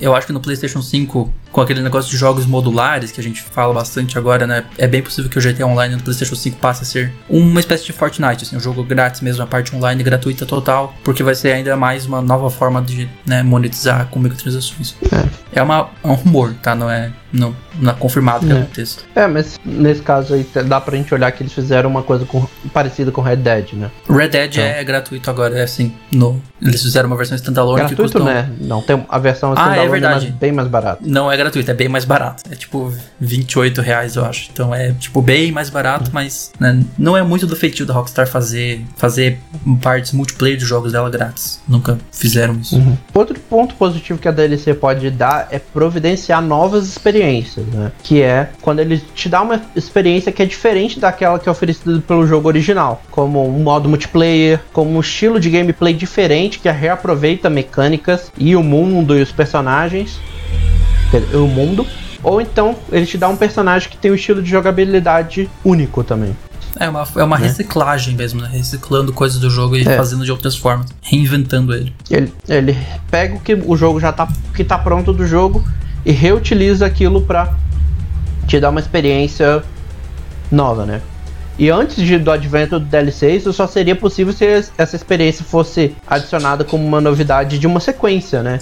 Eu acho que no PlayStation 5 com aquele negócio de jogos modulares que a gente fala bastante agora, né? É bem possível que o GTA Online no PlayStation 5 passe a ser uma espécie de Fortnite, assim, um jogo grátis mesmo, a parte online gratuita total, porque vai ser ainda mais uma nova forma de né, monetizar com microtransações. É, é, uma, é um rumor, tá? Não é, não, não é confirmado que é. aconteça. É, mas nesse caso aí dá pra gente olhar que eles fizeram uma coisa com, parecida com Red Dead, né? Red Dead então. é gratuito agora, é assim, no, eles fizeram uma versão standalone gratuito, que custam... né? Não, tem a versão standalone ah, é verdade. bem mais barata. Não é gratuito, é bem mais barato. É tipo 28 reais, eu acho. Então é tipo bem mais barato, mas né, não é muito do feitio da Rockstar fazer, fazer partes multiplayer de jogos dela grátis. Nunca fizeram isso. Uhum. Outro ponto positivo que a DLC pode dar é providenciar novas experiências, né? Que é quando ele te dá uma experiência que é diferente daquela que é oferecida pelo jogo original, como um modo multiplayer, como um estilo de gameplay diferente que reaproveita mecânicas e o mundo e os personagens, o mundo, ou então ele te dá um personagem que tem um estilo de jogabilidade único também. É uma, é uma né? reciclagem mesmo, né? Reciclando coisas do jogo e é. fazendo de outras formas, reinventando ele. ele. Ele pega o que o jogo já tá, que tá pronto do jogo e reutiliza aquilo pra te dar uma experiência nova, né? E antes de, do advento do DLC, isso só seria possível se essa experiência fosse adicionada como uma novidade de uma sequência, né?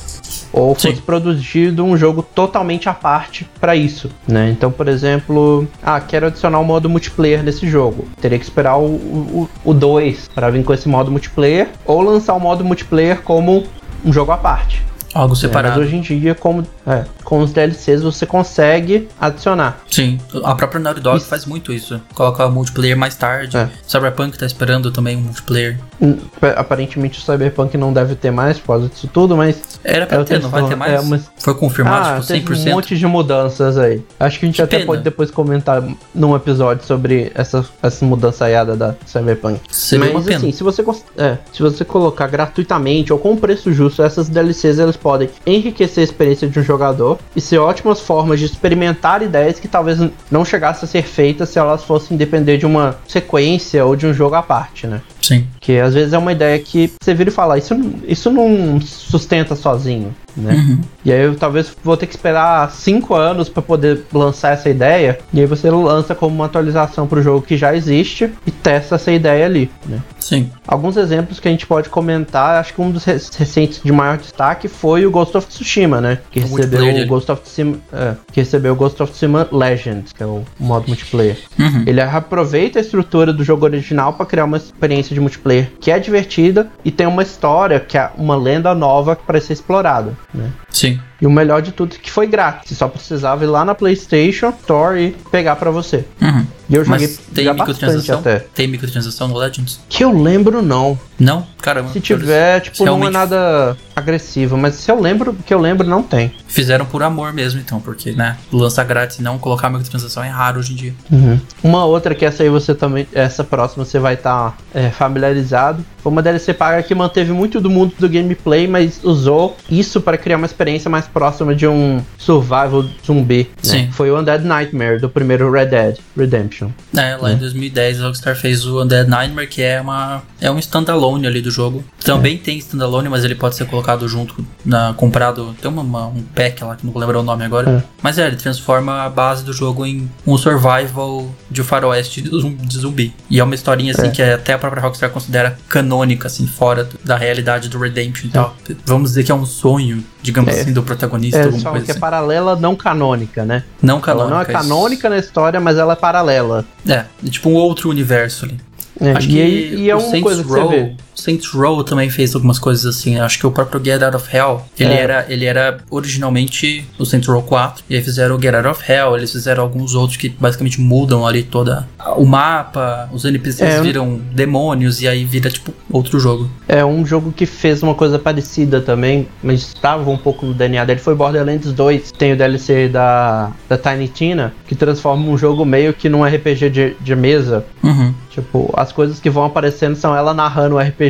Ou fosse Sim. produzido um jogo totalmente à parte para isso, né? Então, por exemplo, ah, quero adicionar um modo multiplayer nesse jogo. Teria que esperar o 2 para vir com esse modo multiplayer, ou lançar o modo multiplayer como um jogo à parte. Algo separado. É, mas hoje em dia, como, é, com os DLCs, você consegue adicionar. Sim, a própria Naughty Dog isso. faz muito isso. Coloca o multiplayer mais tarde. É. Cyberpunk tá esperando também um multiplayer. Hum, aparentemente o Cyberpunk não deve ter mais por causa disso tudo, mas. Era pra é ter, não vai ter mais. É. Foi confirmado, ah, tipo, 100%. um monte de mudanças aí. Acho que a gente que até pena. pode depois comentar num episódio sobre essa, essa mudança aiada da Cyberpunk. Seria mas assim, se você, é, se você colocar gratuitamente ou com preço justo, essas DLCs elas podem enriquecer a experiência de um jogador e ser ótimas formas de experimentar ideias que talvez não chegassem a ser feitas se elas fossem depender de uma sequência ou de um jogo à parte, né? Sim. Que às vezes é uma ideia que você vira e fala, isso, isso não sustenta sozinho né? Uhum. E aí eu talvez vou ter que esperar cinco anos para poder lançar essa ideia. E aí você lança como uma atualização para o jogo que já existe e testa essa ideia ali, né? Sim. Alguns exemplos que a gente pode comentar, acho que um dos recentes de maior destaque foi o Ghost of Tsushima, né? Que o recebeu o Ghost of Tsushima, é, que recebeu o Ghost of Tsushima Legends, que é o modo multiplayer. Uhum. Ele aproveita a estrutura do jogo original para criar uma experiência de multiplayer que é divertida e tem uma história que é uma lenda nova para ser explorada né? Sim. E o melhor de tudo é que foi grátis. Você só precisava ir lá na PlayStation Store e pegar para você. Uhum. E eu joguei Mas tem microtransação? Até. Tem microtransação no Legends? Que eu lembro, não. Não? Caramba. Se tiver, tipo, não é nada agressivo. Mas se eu lembro, que eu lembro, não tem. Fizeram por amor mesmo, então. Porque, né, lançar grátis e não colocar microtransação é raro hoje em dia. Uhum. Uma outra que essa aí você também... Essa próxima você vai estar tá, é, familiarizado. Foi uma DLC paga que manteve muito do mundo do gameplay, mas usou isso para criar uma experiência mais próxima de um survival zumbi. Né? Sim. Foi o Undead Nightmare do primeiro Red Dead Redemption. É, lá né? em 2010 a Rockstar fez o Undead Nightmare, que é uma é um standalone ali do jogo. Também é. tem standalone, mas ele pode ser colocado junto na comprado. Tem uma, uma um pack lá que não vou lembrar o nome agora. É. Mas é, ele transforma a base do jogo em um survival de faroeste de zumbi. E é uma historinha assim é. que até a própria Rockstar considera canônica assim, fora da realidade do Redemption e tal. Vamos dizer que é um sonho digamos é. assim, do protagonista. É, alguma coisa que é assim. é paralela, não canônica, né? Não canônica. Ela não é canônica na história, mas ela é paralela. É, tipo um outro universo ali. É, Acho e, que e é uma Saints coisa que Row, você vê. Saints Row também fez algumas coisas assim. Acho que o próprio Get Out of Hell, ele, é. era, ele era originalmente o Saints Row 4. E aí fizeram o Get Out of Hell, eles fizeram alguns outros que basicamente mudam ali toda o mapa, os NPCs é, viram demônios e aí vira tipo outro jogo. É um jogo que fez uma coisa parecida também, mas estava um pouco no DNA dele, foi Borderlands 2. Tem o DLC da, da Tiny Tina, que transforma um jogo meio que num RPG de, de mesa. Uhum. Tipo, as coisas que vão aparecendo são ela narrando o RPG.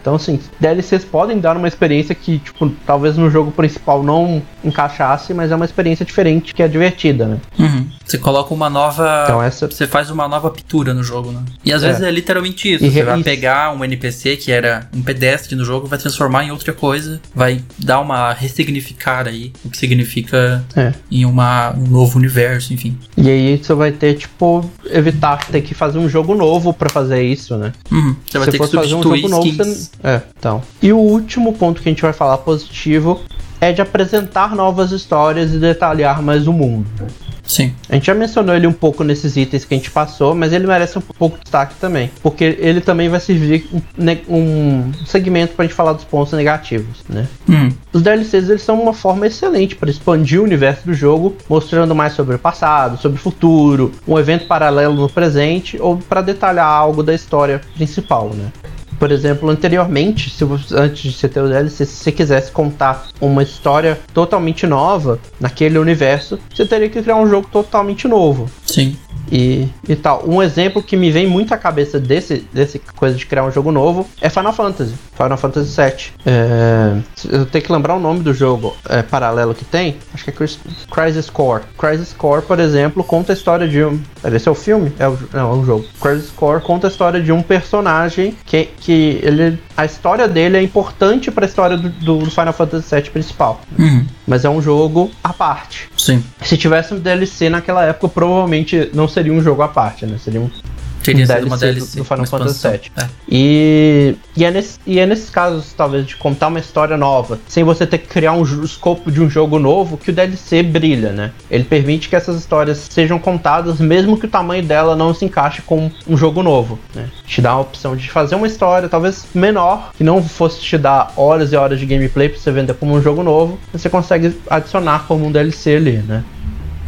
Então, assim, DLCs podem dar uma experiência que, tipo, talvez no jogo principal não encaixasse, mas é uma experiência diferente que é divertida, né? Uhum. Você coloca uma nova. Então, essa... Você faz uma nova pintura no jogo, né? E às é. vezes é literalmente isso. E você vai pegar um NPC que era um pedestre no jogo, vai transformar em outra coisa, vai dar uma ressignificar aí o que significa é. em uma, um novo universo, enfim. E aí você vai ter, tipo, evitar ter que fazer um jogo novo para fazer isso, né? Uhum. Você vai Se ter que substituir um É, então. E o último ponto que a gente vai falar positivo é de apresentar novas histórias e detalhar mais o mundo. Sim. A gente já mencionou ele um pouco nesses itens que a gente passou, mas ele merece um pouco de destaque também. Porque ele também vai servir um, um segmento pra gente falar dos pontos negativos, né? Hum, Os DLCs eles são uma forma excelente para expandir o universo do jogo, mostrando mais sobre o passado, sobre o futuro, um evento paralelo no presente ou para detalhar algo da história principal, né? Por exemplo, anteriormente, se você, antes de você ter o DLC, se você quisesse contar uma história totalmente nova naquele universo, você teria que criar um jogo totalmente novo sim. E, e tal. Um exemplo que me vem muito à cabeça desse, desse coisa de criar um jogo novo é Final Fantasy. Final Fantasy VII. É, eu tenho que lembrar o nome do jogo é, paralelo que tem. Acho que é Cris- Crisis Core. Crisis Core, por exemplo, conta a história de um. Esse é o filme? É o, não, é o jogo. Crisis Core conta a história de um personagem que, que ele. A história dele é importante para a história do, do Final Fantasy VII principal. Uhum, Mas é um jogo à parte. sim. Se tivesse um DLC naquela época, provavelmente não seria um jogo à parte, né? Seria um. Teria sido uma DLC do- Final Fantasy. VII. É. E, e, é nesse, e é nesses casos, talvez, de contar uma história nova, sem você ter que criar um escopo de um jogo novo, que o DLC brilha, né? Ele permite que essas histórias sejam contadas, mesmo que o tamanho dela não se encaixe com um jogo novo, né? Te dá a opção de fazer uma história, talvez menor, que não fosse te dar horas e horas de gameplay pra você vender como um jogo novo, você consegue adicionar como um DLC ali, né?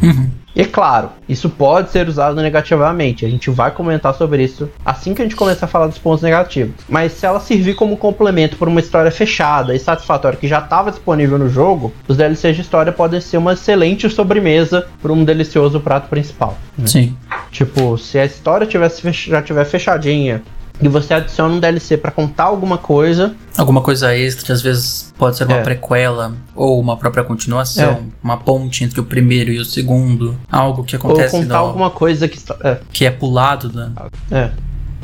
Uhum. E é claro, isso pode ser usado negativamente. A gente vai comentar sobre isso assim que a gente começar a falar dos pontos negativos. Mas se ela servir como complemento para uma história fechada e satisfatória que já estava disponível no jogo, os DLCs de história podem ser uma excelente sobremesa para um delicioso prato principal. né? Sim. Tipo, se a história tivesse já tiver fechadinha e você adiciona um DLC para contar alguma coisa, Alguma coisa extra, às vezes pode ser uma É. prequela ou uma própria continuação, É. uma ponte entre o primeiro e o segundo, algo que ou acontece contar no- alguma coisa que é, que é pulado, né? é,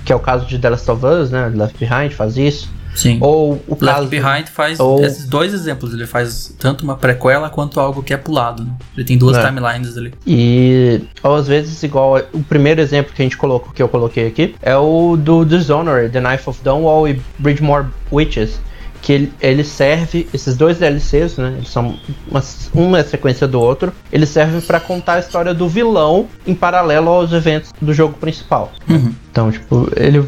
que é o caso de The Last of Us, né? Left Behind faz isso. Sim. Ou o Left caso Behind faz ou- esses dois exemplos. Ele faz tanto uma prequela quanto algo que é pulado. né? Ele tem duas É. timelines ali. E ou às vezes, igual o primeiro exemplo que a gente colocou, que eu coloquei aqui, é o do Dishonored, The Knife of Dunwall e Bridgemore Witches. Que ele, ele serve, esses dois DLCs, né? Eles são uma, uma é sequência do outro. Eles servem pra contar a história do vilão em paralelo aos eventos do jogo principal. Uhum. Então, tipo, ele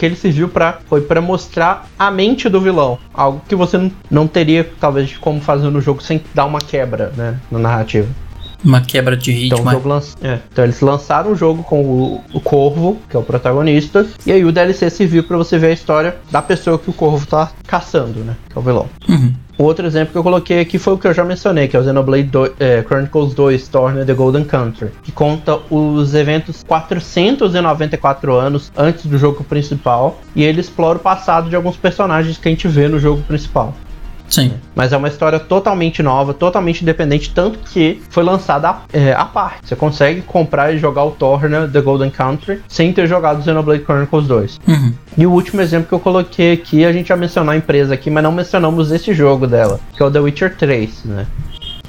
que ele serviu para foi para mostrar a mente do vilão, algo que você não, teria talvez como fazer no jogo sem dar uma quebra, né, na narrativa. Uma quebra de ritmo. Então, jogo lança- é. então eles lançaram o jogo com o, o Corvo, que é o protagonista, e aí o DLC serviu pra você ver a história da pessoa que o Corvo tá caçando, né? Que é o vilão. Uhum. Outro exemplo que eu coloquei aqui foi o que eu já mencionei, que é o Xenoblade 2, é, Chronicles 2 Torna the Golden Country, que conta os eventos 494 anos antes do jogo principal, e ele explora o passado de alguns personagens que a gente vê no jogo principal. Sim. Mas é uma história totalmente nova, totalmente independente, tanto que foi lançada à, é, parte. Você consegue comprar e jogar o Torna The Golden Country sem ter jogado Xenoblade Chronicles 2. Uhum. E o último exemplo que eu coloquei aqui, a gente já mencionou a empresa aqui, mas não mencionamos esse jogo dela, que é o The Witcher 3, né?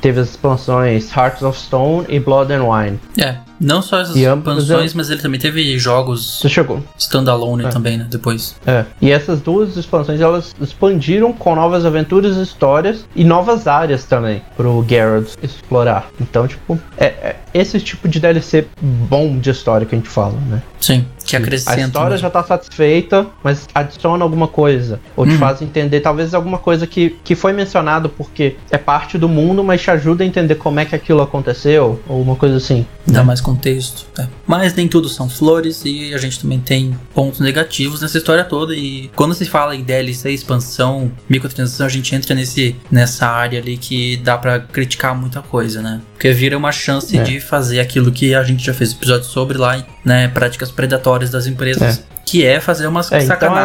Teve as expansões Hearts of Stone e Blood and Wine. É. Não só essas E expansões, mas ele também teve jogos Você chegou? standalone É. também, né? Depois. É. E essas duas expansões elas expandiram com novas aventuras, histórias e novas áreas também pro Geralt explorar. Então, tipo, é, é esse tipo de DLC bom de história que a gente fala, né? Sim. Que A acrescenta. história né? já tá satisfeita, mas adiciona alguma coisa. Ou te Uhum. faz entender, talvez, alguma coisa que, que foi mencionado porque é parte do mundo, mas te ajuda a entender como é que aquilo aconteceu, ou uma coisa assim. Dá mais contexto. é. Mas nem tudo são flores e a gente também tem pontos negativos nessa história toda. E quando se fala em DLC, expansão, microtransação, a gente entra nesse, nessa área ali que dá pra criticar muita coisa, né? Porque vira uma chance É. de fazer aquilo que a gente já fez episódio sobre lá, né? Práticas predatórias das empresas. Que é fazer umas É, então é-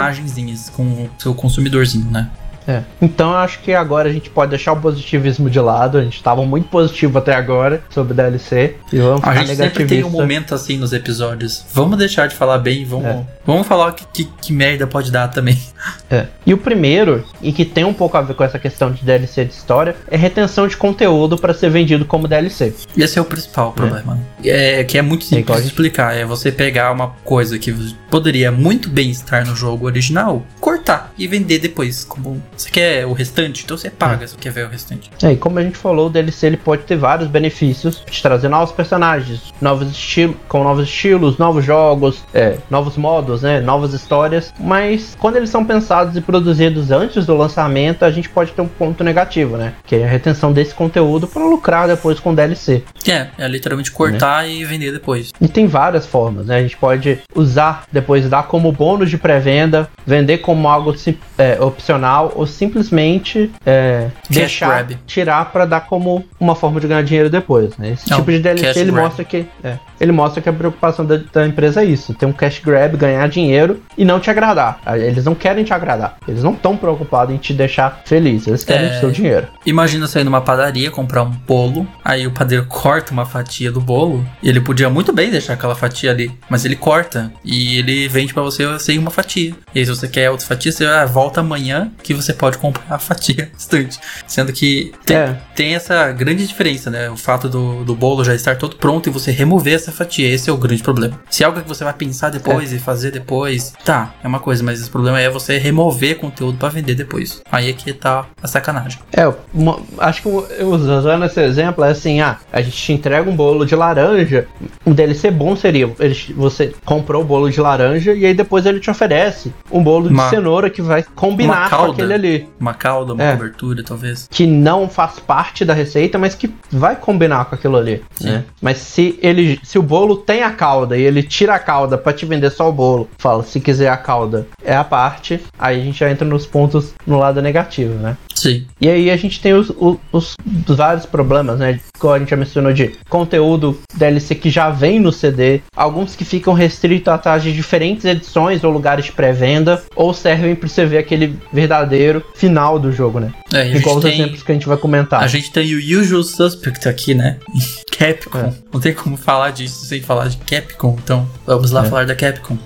com o seu consumidorzinho, né? É. Então eu acho que agora a gente pode deixar o positivismo de lado. A gente tava muito positivo até agora sobre DLC. E vamos A ficar gente sempre tem um negativista. momento assim nos episódios. Vamos deixar de falar bem, vamos, É. vamos falar o que, que, que merda pode dar também. É. E o primeiro, e que tem um pouco a ver com essa questão de DLC de história, é retenção de conteúdo para ser vendido como DLC. Esse é o principal problema. É, que é muito É simples igual a de explicar. É você pegar uma coisa que poderia muito bem estar no jogo original, cortar e vender depois. Como você quer o restante, então você paga é. se quer ver o restante. É, e como a gente falou, o DLC ele pode ter vários benefícios de trazer novos personagens, novos estilos, com novos estilos, novos jogos, é, novos modos, né, novas histórias. Mas quando eles são pensados e produzidos antes do lançamento, a gente pode ter um ponto negativo, né? Que é a retenção desse conteúdo para lucrar depois com DLC. É, é literalmente cortar né? e vender depois. E tem várias formas, né? A gente pode usar depois dar como bônus de pré-venda, vender como algo é, opcional ou simplesmente é, deixar grab. tirar para dar como uma forma de ganhar dinheiro depois. Né? Esse Não, tipo de DLC ele grab. mostra que é, ele mostra que a preocupação da, da, empresa é isso: ter um cash grab, ganhar dinheiro e não te agradar. Eles não querem te agradar. Eles não estão preocupados em te deixar feliz. Eles querem é, o seu dinheiro. Imagina você ir numa padaria comprar um bolo, aí o padeiro corta uma fatia do bolo. E ele podia muito bem deixar aquela fatia ali, mas ele corta e ele vende para você sem uma fatia. E aí, se você quer outra fatia, você ah, volta amanhã que você pode comprar a fatia restante. Sendo que tem, é. tem essa grande diferença, né? O fato do, do bolo já estar todo pronto e você remover essa fatia. Esse é o grande problema. Se é algo que você vai pensar depois é. e fazer depois, tá, é uma coisa, mas o problema é você remover conteúdo para vender depois. Aí é que tá a sacanagem. É, uma, acho que usando esse exemplo é assim, ah, a gente te entrega um bolo de laranja, um DLC bom seria, ele, você comprou o bolo de laranja e aí depois ele te oferece um bolo uma, de cenoura que vai combinar com aquele ali. Uma calda, uma é, cobertura, talvez. Que não faz parte da receita, mas que vai combinar com aquilo ali, Sim. né? Mas se ele, se o bolo tem a calda e ele tira a calda para te vender só o bolo, fala, se quiser a calda é a parte, aí a gente já entra nos pontos no lado negativo, né? Sim. E aí a gente tem os, os, os, vários problemas, né? Como a gente já mencionou de conteúdo DLC que já vem no CD, alguns que ficam restritos atrás de diferentes edições ou lugares de pré-venda, ou servem para você ver aquele verdadeiro final do jogo, né? É, Igual os tem... exemplos que a gente vai comentar. A gente tem o Usual Suspect aqui, né? Capcom. É. Não tem como falar disso sem falar de Capcom, então vamos lá é. falar da Capcom.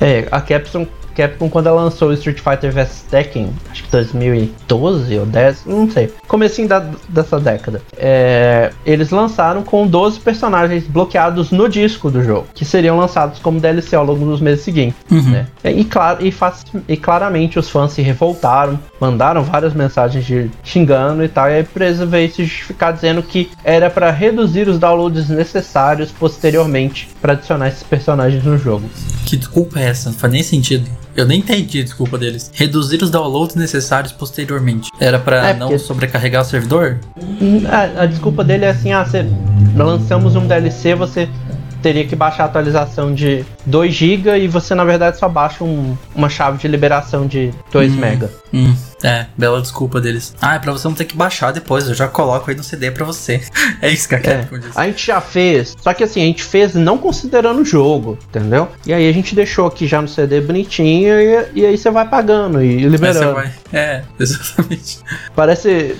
É, a Capcom Capcom quando ela lançou o Street Fighter vs Tekken, acho que 2012 ou 10, não sei, comecinho da, dessa década. É, eles lançaram com 12 personagens bloqueados no disco do jogo, que seriam lançados como DLC ao longo dos meses seguintes. Uhum. Né? E, claro, e, e, claramente os fãs se revoltaram, mandaram várias mensagens de xingando e tal, e a empresa veio se justificar dizendo que era para reduzir os downloads necessários posteriormente para adicionar esses personagens no jogo. Que desculpa é essa? Não faz nem sentido. Eu nem entendi a desculpa deles. Reduzir os downloads necessários posteriormente. Era para é, não porque... sobrecarregar o servidor? A, a, desculpa dele é assim: ah, você lançamos um DLC, você teria que baixar a atualização de 2 GB e você na verdade só baixa um, uma chave de liberação de 2 hum, MB. Hum. É, bela desculpa deles. Ah, é pra você não ter que baixar depois, eu já coloco aí no CD pra você. é isso que a Capcom é. diz. A gente já fez, só que assim, a gente fez não considerando o jogo, entendeu? E aí a gente deixou aqui já no CD bonitinho e, e aí você vai pagando e liberando. Vai... É, exatamente. Parece.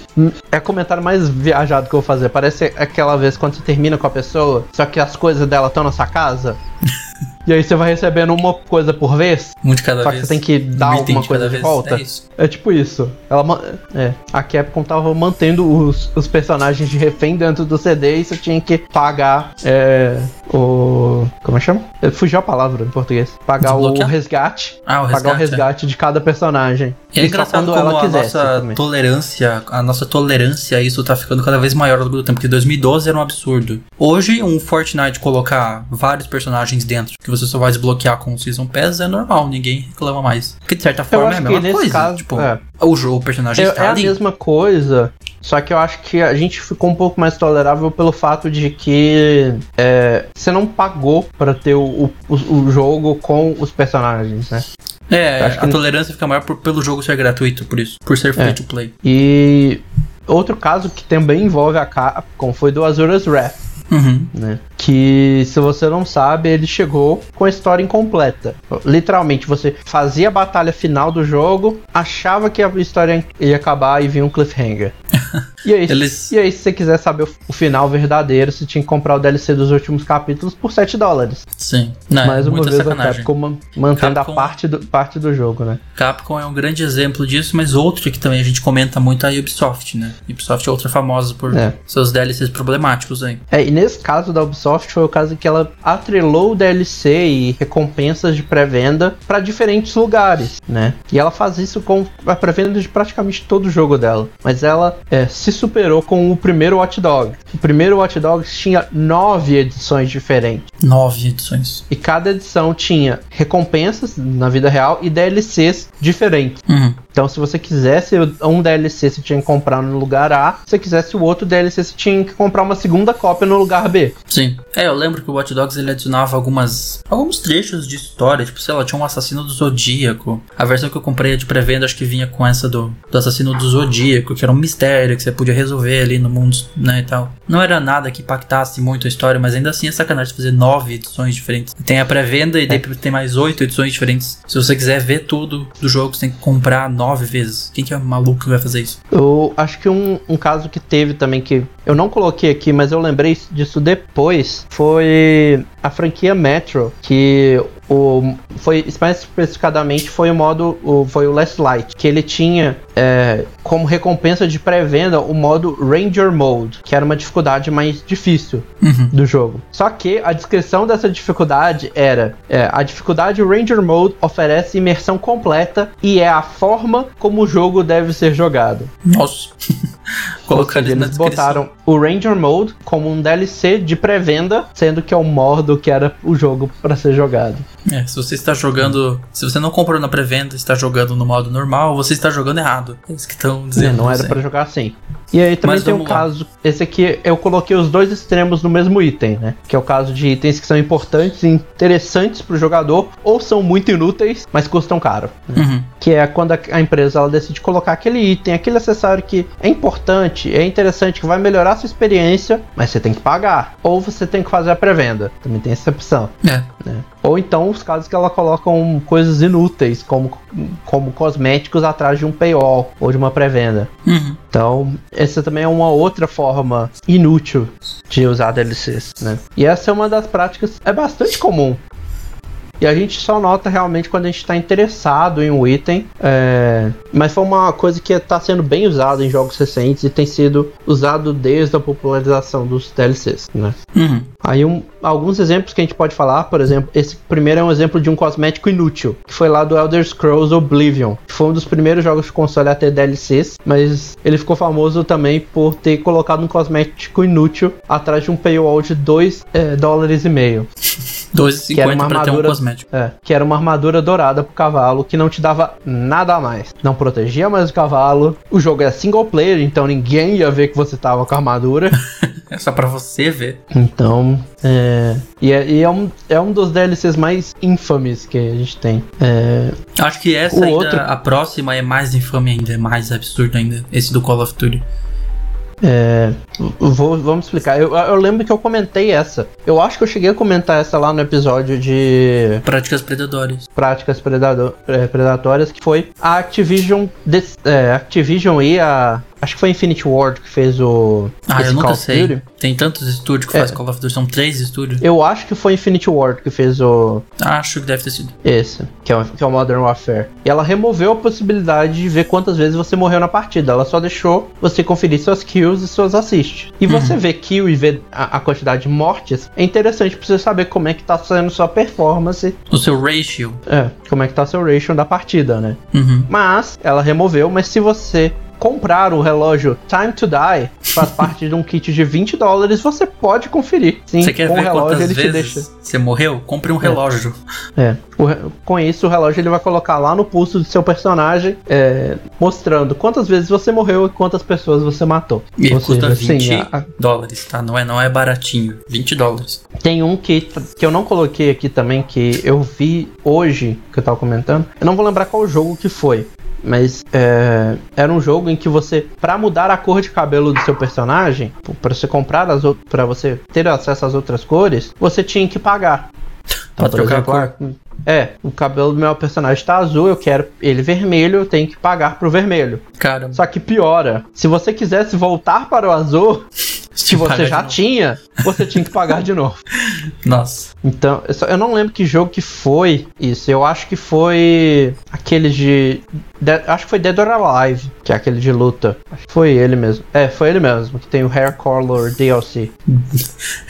É o comentário mais viajado que eu vou fazer. Parece aquela vez quando você termina com a pessoa, só que as coisas dela estão na sua casa. E aí você vai recebendo uma coisa por vez. Um de cada só vez. Só que você tem que dar um alguma coisa de volta. É, é, tipo isso. Ela, é, a Capcom tava mantendo os, os personagens de refém dentro do CD e você tinha que pagar é, o. Como é que chama? Fugiu a palavra em português. Pagar o resgate. Ah, o resgate. Pagar o resgate de cada personagem. E é engraçado como ela a nossa também. tolerância, a nossa tolerância a isso tá ficando cada vez maior ao longo do tempo, porque 2012 era um absurdo. Hoje, um Fortnite colocar vários personagens dentro que você só vai desbloquear com o Season Pass é normal, ninguém reclama mais. Porque de certa forma é a mesma coisa. Caso, tipo, é. o jogo, o personagem é, está é ali. É a mesma coisa, só que eu acho que a gente ficou um pouco mais tolerável pelo fato de que é, você não pagou para ter o, o, o, jogo com os personagens, né? É, a tolerância fica maior por, pelo jogo ser gratuito, por isso, por ser free é. to play. E outro caso que também envolve a Capcom foi do Azura's Wrath. Uhum. Né? Que, se você não sabe, ele chegou com a história incompleta. Literalmente, você fazia a batalha final do jogo, achava que a história ia acabar e vinha um cliffhanger. E aí, Eles... e aí, se você quiser saber o, final verdadeiro, você tinha que comprar o DLC dos últimos capítulos por 7 dólares. Sim. Não, Mais é uma vez sacanagem. a Capcom mantendo Capcom... a parte do, parte do jogo, né? Capcom é um grande exemplo disso, mas outro que também a gente comenta muito é a Ubisoft, né? Ubisoft é outra famosa por é. seus DLCs problemáticos aí. É, e nesse caso da Ubisoft foi o caso em que ela atrelou o DLC e recompensas de pré-venda para diferentes lugares, né? E ela faz isso com a pré-venda de praticamente todo o jogo dela. Mas ela é, se superou com o primeiro Watch Dogs. O primeiro Watch Dogs tinha nove edições diferentes. Nove edições. E cada edição tinha recompensas na vida real e DLCs diferentes. Uhum. Então, se você quisesse um DLC, você tinha que comprar no lugar A. Se você quisesse o outro DLC, você tinha que comprar uma segunda cópia no lugar B. Sim. É, eu lembro que o Watch Dogs ele adicionava algumas alguns trechos de história, tipo, sei lá, tinha um assassino do Zodíaco. A versão que eu comprei de pré-venda acho que vinha com essa do, do assassino do Zodíaco, que era um mistério que você podia resolver ali no mundo, né, e tal. Não era nada que impactasse muito a história, mas ainda assim é sacanagem fazer nove edições diferentes. Tem a pré-venda e é. tem mais oito edições diferentes. Se você quiser ver tudo do jogo, você tem que comprar nove nove vezes. Quem que é maluco que vai fazer isso? Eu acho que um, um caso que teve também que eu não coloquei aqui, mas eu lembrei disso depois, foi a franquia Metro, que o foi mais especificadamente foi o modo o, foi o Last Light que ele tinha é, como recompensa de pré-venda o modo Ranger Mode que era uma dificuldade mais difícil uhum. do jogo. Só que a descrição dessa dificuldade era é, a dificuldade Ranger Mode oferece imersão completa e é a forma como o jogo deve ser jogado. Nossa. Colocar eles botaram o Ranger Mode como um DLC de pré-venda, sendo que é o modo que era o jogo para ser jogado. É, se você está jogando, se você não comprou na pré-venda, está jogando no modo normal, você está jogando errado. É isso que estão dizendo. É, não era para jogar assim. E aí também Mas tem um caso, esse aqui eu coloquei os dois extremos no mesmo item, né? Que é o caso de itens que são importantes e interessantes para o jogador ou são muito inúteis, mas custam caro. Né? Uhum. Que é quando a, empresa ela decide colocar aquele item, aquele acessório que é importante, é interessante, que vai melhorar a sua experiência, mas você tem que pagar. Ou você tem que fazer a pré-venda. Também tem essa opção. É. Né? Ou então os casos que ela colocam coisas inúteis, como, como cosméticos atrás de um paywall ou de uma pré-venda. Uhum. Então, essa também é uma outra forma inútil de usar DLCs, né? E essa é uma das práticas, é bastante comum. E a gente só nota realmente quando a gente está interessado em um item. É... Mas foi uma coisa que está sendo bem usada em jogos recentes e tem sido usado desde a popularização dos DLCs, né? Uhum. Aí um, alguns exemplos que a gente pode falar, por exemplo, esse primeiro é um exemplo de um cosmético inútil, que foi lá do Elder Scrolls Oblivion, que foi um dos primeiros jogos de console a ter DLCs, mas ele ficou famoso também por ter colocado um cosmético inútil atrás de um paywall de 2 é, dólares e meio. 2,50 para ter um cosmético. É, que era uma armadura dourada pro cavalo que não te dava nada a mais. Não protegia mais o cavalo. O jogo é single player, então ninguém ia ver que você tava com a armadura. é só para você ver. Então, é. E, é, e é, um, é um dos DLCs mais infames que a gente tem. É, Acho que essa ainda, outro... a próxima é mais infame ainda, é mais absurdo ainda. Esse do Call of Duty. É, vou, vamos explicar. Eu, eu, lembro que eu comentei essa. Eu acho que eu cheguei a comentar essa lá no episódio de. Práticas predatórias. Práticas predador, é, predatórias, que foi a Activision. é, Activision e a Acho que foi Infinity Ward que fez o. Ah, eu nunca sei. Duty. Tem tantos estúdios que é. faz Call of Duty, são três estúdios. Eu acho que foi Infinity Ward que fez o. Acho que deve ter sido. Esse, que é, o, que é o Modern Warfare. E ela removeu a possibilidade de ver quantas vezes você morreu na partida. Ela só deixou você conferir suas kills e suas assists. E você uhum. ver kill e ver a, a, quantidade de mortes é interessante pra você saber como é que tá sendo sua performance. O seu ratio. É, como é que tá seu ratio da partida, né? Uhum. Mas ela removeu, mas se você comprar o relógio Time to Die, faz parte de um kit de 20 dólares, você pode conferir. Sim, você quer com ver o relógio ele te deixa. Você morreu? Compre um é. relógio. É. O, com isso, o relógio ele vai colocar lá no pulso do seu personagem, é, mostrando quantas vezes você morreu e quantas pessoas você matou. E Ou custa seja, 20 sim, a, dólares, tá? Não é, não é baratinho. 20 dólares. Tem um que, que eu não coloquei aqui também, que eu vi hoje, que eu tava comentando. Eu não vou lembrar qual jogo que foi. Mas é, era um jogo em que você, para mudar a cor de cabelo do seu personagem, para você comprar as para você ter acesso às outras cores, você tinha que pagar. Então, pra trocar exemplo, a cor. É, o cabelo do meu personagem tá azul, eu quero ele vermelho, eu tenho que pagar pro vermelho. Cara, Só que piora, se você quisesse voltar para o azul, que pagar você já tinha, você tinha que pagar de novo. nossa. Então, eu, só- eu não lembro que jogo que foi isso. Eu acho que foi aquele de. de- acho que foi Dead or Alive, que é aquele de luta. Acho que foi ele mesmo. É, foi ele mesmo, que tem o Hair Color DLC.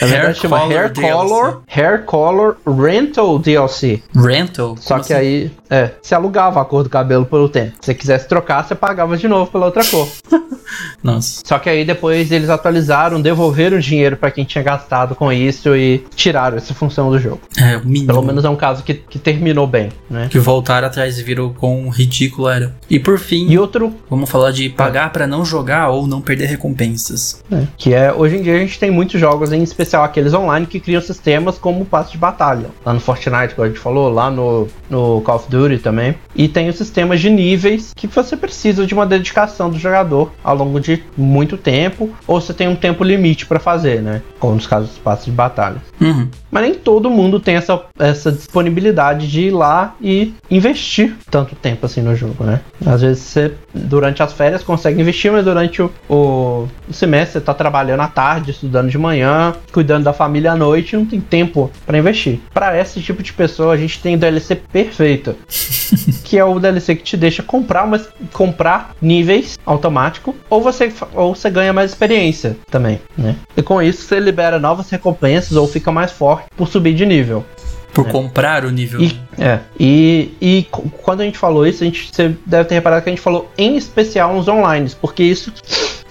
Na verdade, chama Hair DLC. Color, Hair Color Rental DLC. Rental? Só que assim? aí, é, você alugava a cor do cabelo pelo tempo. Se você quisesse trocar, você pagava de novo pela outra cor. Nossa. Só que aí depois eles atualizaram, devolveram o dinheiro pra quem tinha gastado com isso e tiraram essa função do jogo. É, o mínimo. Pelo menos é um caso que, que terminou bem, né? Que voltaram atrás e viram quão ridículo era. E por fim, E outro, vamos falar de pagar pra não jogar ou não perder recompensas. né, que é hoje em dia a gente tem muitos jogos, em especial aqueles online, que criam sistemas como o passo de batalha. Lá no Fortnite, como a gente falou, lá no, no Call of Duty também. E tem os sistemas de níveis que você precisa de uma dedicação do jogador ao longo de muito tempo, ou você tem um tempo limite pra fazer, né? Como nos casos dos passos de batalha. Uhum. Mas nem todo mundo tem essa, essa disponibilidade de ir lá e investir tanto tempo assim no jogo, né? Às vezes você, durante as férias, consegue investir, mas durante o, o, o semestre você tá trabalhando à tarde, estudando de manhã, cuidando da família à noite não tem tempo pra investir. Pra esse tipo de pessoa, a gente tem o DLC perfeito, que é o DLC que te deixa comprar, mas comprar níveis automático, ou você, ou você ganha mais experiência também, né? E com isso você libera novas recompensas ou fica mais forte por subir de nível. Por É. comprar o nível. E, é, e, e quando a gente falou isso, a gente, você deve ter reparado que a gente falou em especial nos online, porque isso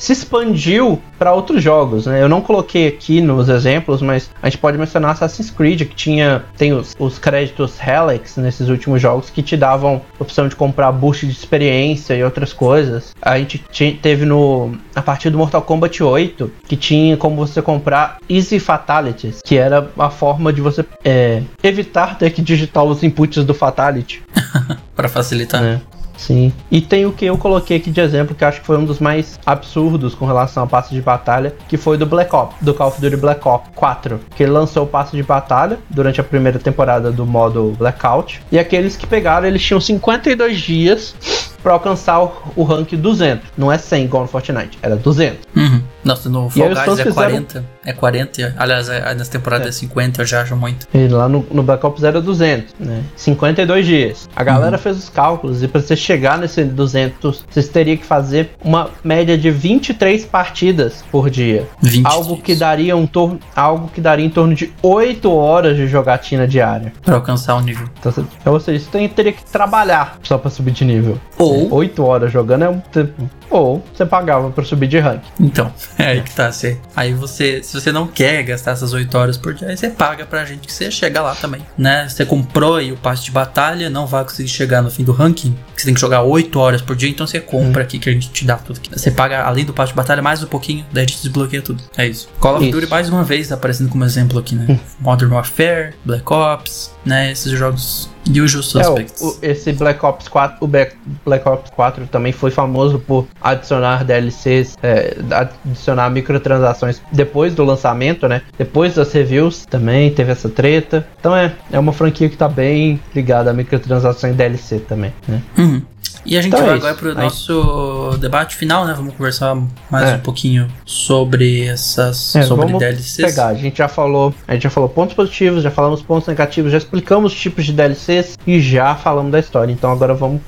se expandiu para outros jogos, né? Eu não coloquei aqui nos exemplos, mas a gente pode mencionar Assassin's Creed, que tinha tem os, os créditos Helix nesses últimos jogos que te davam opção de comprar boost de experiência e outras coisas. A gente teve no a partir do Mortal Kombat 8 que tinha como você comprar Easy Fatalities, que era a forma de você é, evitar ter que digitar os inputs do Fatality. Pra facilitar. né? Sim. E tem o que eu coloquei aqui de exemplo, que acho que foi um dos mais absurdos com relação ao passe de batalha, que foi do Black Ops, do Call of Duty Black Ops 4. Que lançou o passe de batalha durante a primeira temporada do modo Blackout. E aqueles que pegaram, eles tinham 52 dias pra alcançar o, o rank 200. Não é 100 igual no Fortnite, era 200. Uhum. Nossa, no Fall Guys é fizeram- 40. É 40. Aliás, é, nessa temporada é. É. 50, eu já acho muito. E lá no, no Black Ops era 200, né? 52 dias. A galera fez os cálculos e pra você chegar nesse 200, vocês teriam que fazer uma média de 23 partidas por dia. 20. Algo que daria um torno, algo que daria em torno de 8 horas de jogatina diária. Pra alcançar o nível. Então, você- ou seja, você teria que trabalhar só pra subir de nível. Ou- 8 horas jogando é um tempo. Ou você pagava pra subir de rank. Então, é aí que tá. Você, aí você, se você não quer gastar essas 8 horas por dia, aí você paga pra gente que você chega lá também, né? Você comprou aí o passe de batalha, não vai conseguir chegar no fim do ranking, que você tem que jogar 8 horas por dia, então você compra aqui que a gente te dá tudo aqui. Você paga, além do passe de batalha, mais um pouquinho, daí a gente desbloqueia tudo. É isso. Call of. Duty mais uma vez aparecendo como exemplo aqui, né? Modern Warfare, Black Ops, né? Esses jogos usual É, suspects. o- o- esse Black Ops 4, o Black, Black Ops 4 também foi famoso por adicionar DLCs, é, adicionar microtransações depois do lançamento, né? Depois das reviews também teve essa treta. Então é, é uma franquia que tá bem ligada a microtransações e DLC também, né? Uhum. E a gente Então é vai isso. agora pro Aí- nosso debate final, né? Vamos conversar mais É. um pouquinho sobre essas É, sobre vamos DLCs. pegar. A gente já falou, a gente já falou pontos positivos, já falamos pontos negativos, já explicamos os tipos de DLCs e já falamos da história. Então agora vamos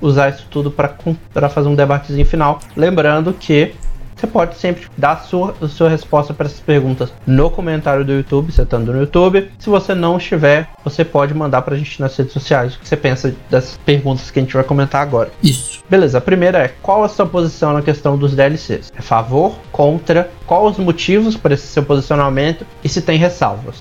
usar isso tudo para fazer um debatezinho final. Lembrando que você pode sempre dar a sua, a sua resposta para essas perguntas no comentário do YouTube, você estando no YouTube. Se você não estiver, você pode mandar pra gente nas redes sociais o que você pensa dessas perguntas que a gente vai comentar agora. Isso. Beleza, a primeira é qual a sua posição na questão dos DLCs? É favor, contra? Quais os motivos para esse seu posicionamento e se tem ressalvas?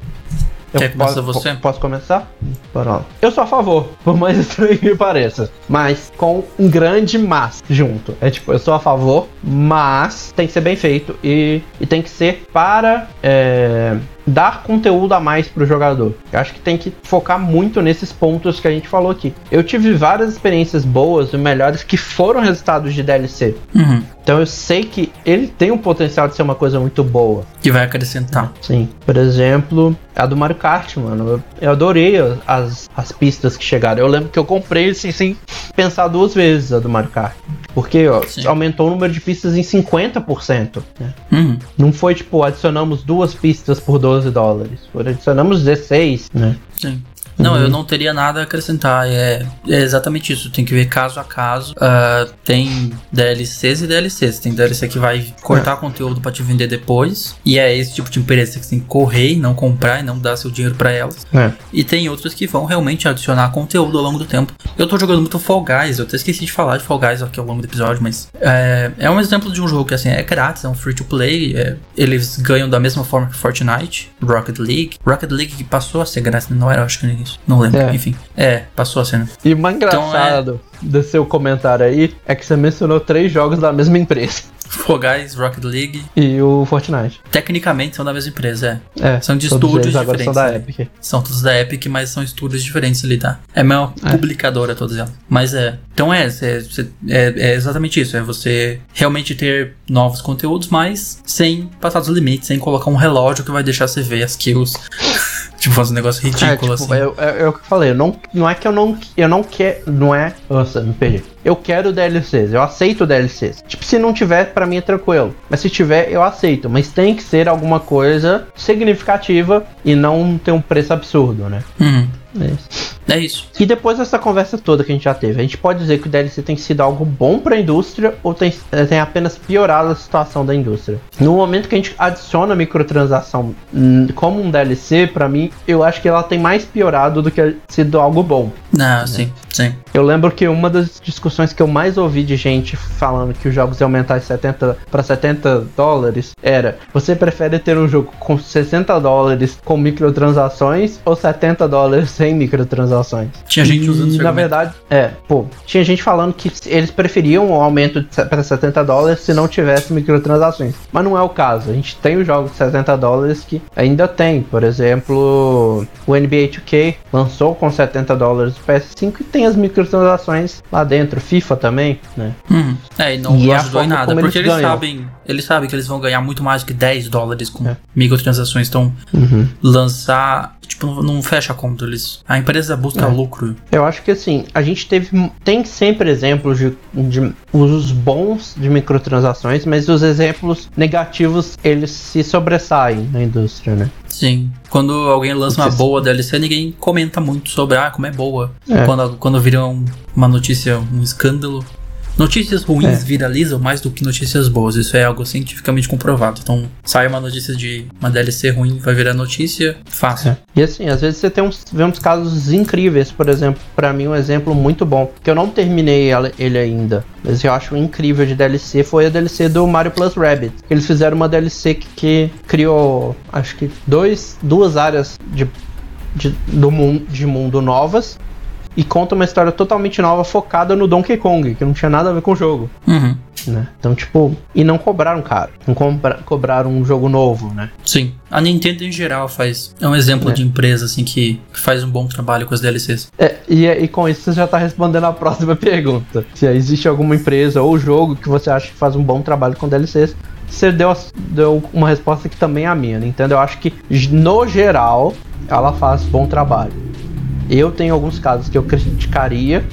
Eu Quer posso, você? po- Posso começar? Bora lá. Eu sou a favor, por mais estranho que pareça. Mas com um grande mas junto. É tipo, eu sou a favor, mas tem que ser bem feito e, e tem que ser para. é, dar conteúdo a mais pro jogador. Eu acho que tem que focar muito nesses pontos que a gente falou aqui. Eu tive várias experiências boas e melhores que foram resultados de DLC. Uhum. Então eu sei que ele tem um potencial de ser uma coisa muito boa. Que vai acrescentar. Sim. Por exemplo, a do Mario Kart, mano. Eu, eu adorei as, as pistas que chegaram. Eu lembro que eu comprei assim, sem pensar duas vezes a do Mario Kart. Porque ó, aumentou o número de pistas em 50%. Né? Uhum. Não foi tipo, adicionamos duas pistas por 12 dólares. Foi adicionamos 16, né? Sim. Não, uhum. eu não teria nada a acrescentar. É, é, exatamente isso. Tem que ver caso a caso. Uh, tem DLCs e DLCs. Tem DLC que vai cortar é. conteúdo para te vender depois. E é esse tipo de empresa que você tem que correr e não comprar e não dar seu dinheiro para elas. É. E tem outros que vão realmente adicionar conteúdo ao longo do tempo. Eu tô jogando muito Fall Guys. Eu até esqueci de falar de Fall Guys aqui ao longo do episódio, mas é, é um exemplo de um jogo que assim é grátis, é um free to play. É, eles ganham da mesma forma que Fortnite, Rocket League. Rocket League que passou a ser grátis, não era, acho que Não lembro. É. Enfim. É, passou a cena. E o mais engraçado então, é... do seu comentário aí é que você mencionou três jogos da mesma empresa. Fall Guys, Rocket League. E o Fortnite. Tecnicamente são da mesma empresa, é. é são de estúdios diferentes. São da Epic. São todos da Epic, mas são estúdios diferentes ali, tá? É uma é. publicadora todas elas. Mas é. Então é, é, é, é, exatamente isso. É você realmente ter novos conteúdos, mas sem passar dos limites, sem colocar um relógio que vai deixar você ver as kills. Tipo, fazer um negócio é, ridículo, é, tipo, assim. Eu, eu, eu falei, eu não, não é que eu não, eu não quero, não é, nossa, me perdi. Eu quero DLCs, eu aceito DLCs. Tipo, se não tiver, para mim é tranquilo. Mas se tiver, eu aceito. Mas tem que ser alguma coisa significativa e não ter um preço absurdo, né? Uhum. É isso. É isso. E depois dessa conversa toda que a gente já teve, a gente pode dizer que o DLC tem sido algo bom para a indústria ou tem, eh, tem apenas piorado a situação da indústria? No momento que a gente adiciona microtransação hum, como um DLC, para mim, eu acho que ela tem mais piorado do que sido algo bom. Ah, né? sim, sim. Eu lembro que uma das discussões que eu mais ouvi de gente falando que os jogos iam aumentar de 70 para 70 dólares era: você prefere ter um jogo com 60 dólares com microtransações ou 70 dólares sem microtransações? Tinha gente usando isso. Na verdade, é, pô, tinha gente falando que eles preferiam o um aumento para 70 dólares se não tivesse microtransações. Mas não é o caso. A gente tem os jogos de 70 dólares que ainda tem. Por exemplo, o NBA 2K lançou com 70 dólares o PS5 e tem as microtransações lá dentro, FIFA também, né? Uhum. É, e não, e não ajudou em nada, porque eles, eles sabem, eles sabem que eles vão ganhar muito mais do que 10 dólares com é. microtransações, então uhum. lançar tipo, não fecha a conta. Eles, a empresa busca é. lucro. Eu acho que assim, a gente teve. Tem sempre exemplos de, de usos bons de microtransações, mas os exemplos negativos eles se sobressaem na indústria, né? Sim. Quando alguém lança uma boa DLC, ninguém comenta muito sobre ah, como é boa. É. Quando, quando vira um, uma notícia, um escândalo, Notícias ruins é. viralizam mais do que notícias boas. Isso é algo cientificamente comprovado. Então, sai uma notícia de uma DLC ruim, vai virar notícia fácil. É. E assim, às vezes você tem uns, vê uns casos incríveis. Por exemplo, para mim, um exemplo muito bom, que eu não terminei ele ainda, mas eu acho incrível de DLC, foi a DLC do Mario Plus Rabbit. Eles fizeram uma DLC que, que criou, acho que, dois, duas áreas de, de, do mundo, de mundo novas e conta uma história totalmente nova focada no Donkey Kong, que não tinha nada a ver com o jogo. Uhum. Né? Então, tipo, e não cobraram caro. Não cobraram um jogo novo, né? Sim. A Nintendo em geral faz. É um exemplo é. de empresa, assim, que, que, faz um bom trabalho com as DLCs. É, e, e com isso você já tá respondendo a próxima pergunta. Se existe alguma empresa ou jogo que você acha que faz um bom trabalho com DLCs, você deu, deu uma resposta que também é a minha. Nintendo, eu acho que, no geral, ela faz bom trabalho. Eu tenho alguns casos que eu criticaria.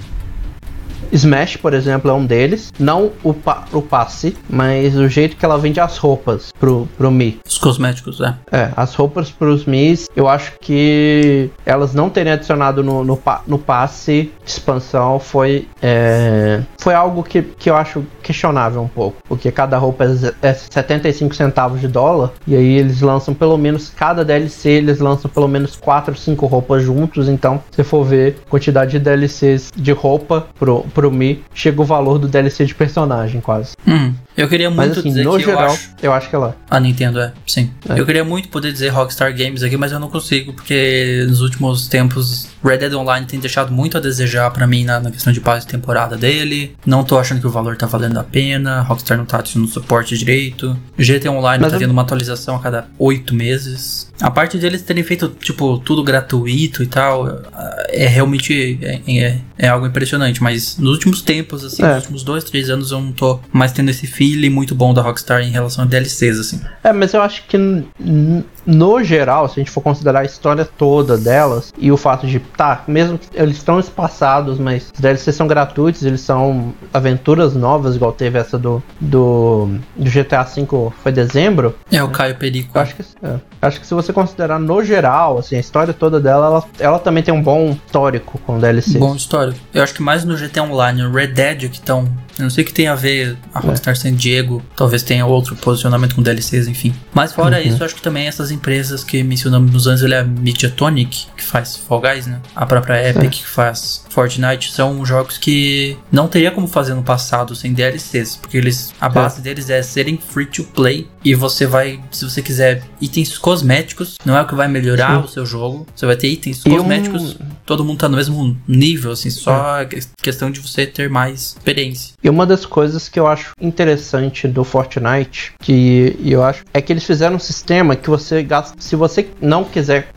Smash, por exemplo, é um deles. Não o, pa o passe, mas o jeito que ela vende as roupas pro, pro Mi. Os cosméticos, é. É, as roupas pros Mis, eu acho que elas não terem adicionado no, no, no passe de expansão foi, é, foi algo que, que eu acho questionável um pouco. Porque cada roupa é 75 centavos de dólar. E aí eles lançam pelo menos, cada DLC, eles lançam pelo menos 4, 5 roupas juntos. Então, se for ver quantidade de DLCs de roupa pro, pro pro Mi, chega o valor do DLC de personagem, quase. Hum, eu queria muito Mas assim, dizer no que geral, eu acho... eu acho que ela. A Nintendo é, sim. É. Eu queria muito poder dizer Rockstar Games aqui, mas eu não consigo, porque nos últimos tempos Red Dead Online tem deixado muito a desejar pra mim na, na questão de paz de temporada dele. Não tô achando que o valor tá valendo a pena. Rockstar não tá tendo suporte direito. GTA Online Mas tá eu- tendo uma atualização a cada oito meses. A parte deles terem feito, tipo, tudo gratuito e tal, é realmente é, é- é algo impressionante. Mas nos últimos tempos, assim, É. nos últimos dois, três anos, eu não tô mais tendo esse feeling muito bom da Rockstar em relação a DLCs, assim. É, mas eu acho que no geral, se a gente for considerar a história toda delas e o fato de, tá, mesmo que eles estão espaçados, mas os DLCs são gratuitos, eles são aventuras novas, igual teve essa do, do, do GTA V, foi dezembro. É o Caio Perico. Acho que, é, acho que se você considerar no geral, assim, a história toda dela, ela, ela também tem um bom histórico com DLCs. Bom histórico. Eu acho que mais no GTA Online, no Red Dead que estão. Eu não sei o que tem a ver a Rockstar San Diego. Talvez tenha outro posicionamento com DLCs, enfim. Mas fora isso, eu acho que também essas empresas que mencionamos nos anos, ele é a Mediatonic, que faz Fall Guys, né? A própria Epic, que faz Fortnite, são jogos que não teria como fazer no passado sem DLCs. Porque eles. A base deles é serem free to play. E você vai, se você quiser itens cosméticos, não é o que vai melhorar Sim. o seu jogo. Você vai ter itens cosméticos todo mundo tá no mesmo nível, assim, só é que- questão de você ter mais experiência. E uma das coisas que eu acho interessante do Fortnite, que eu acho, é que eles fizeram um sistema que você se você não quiser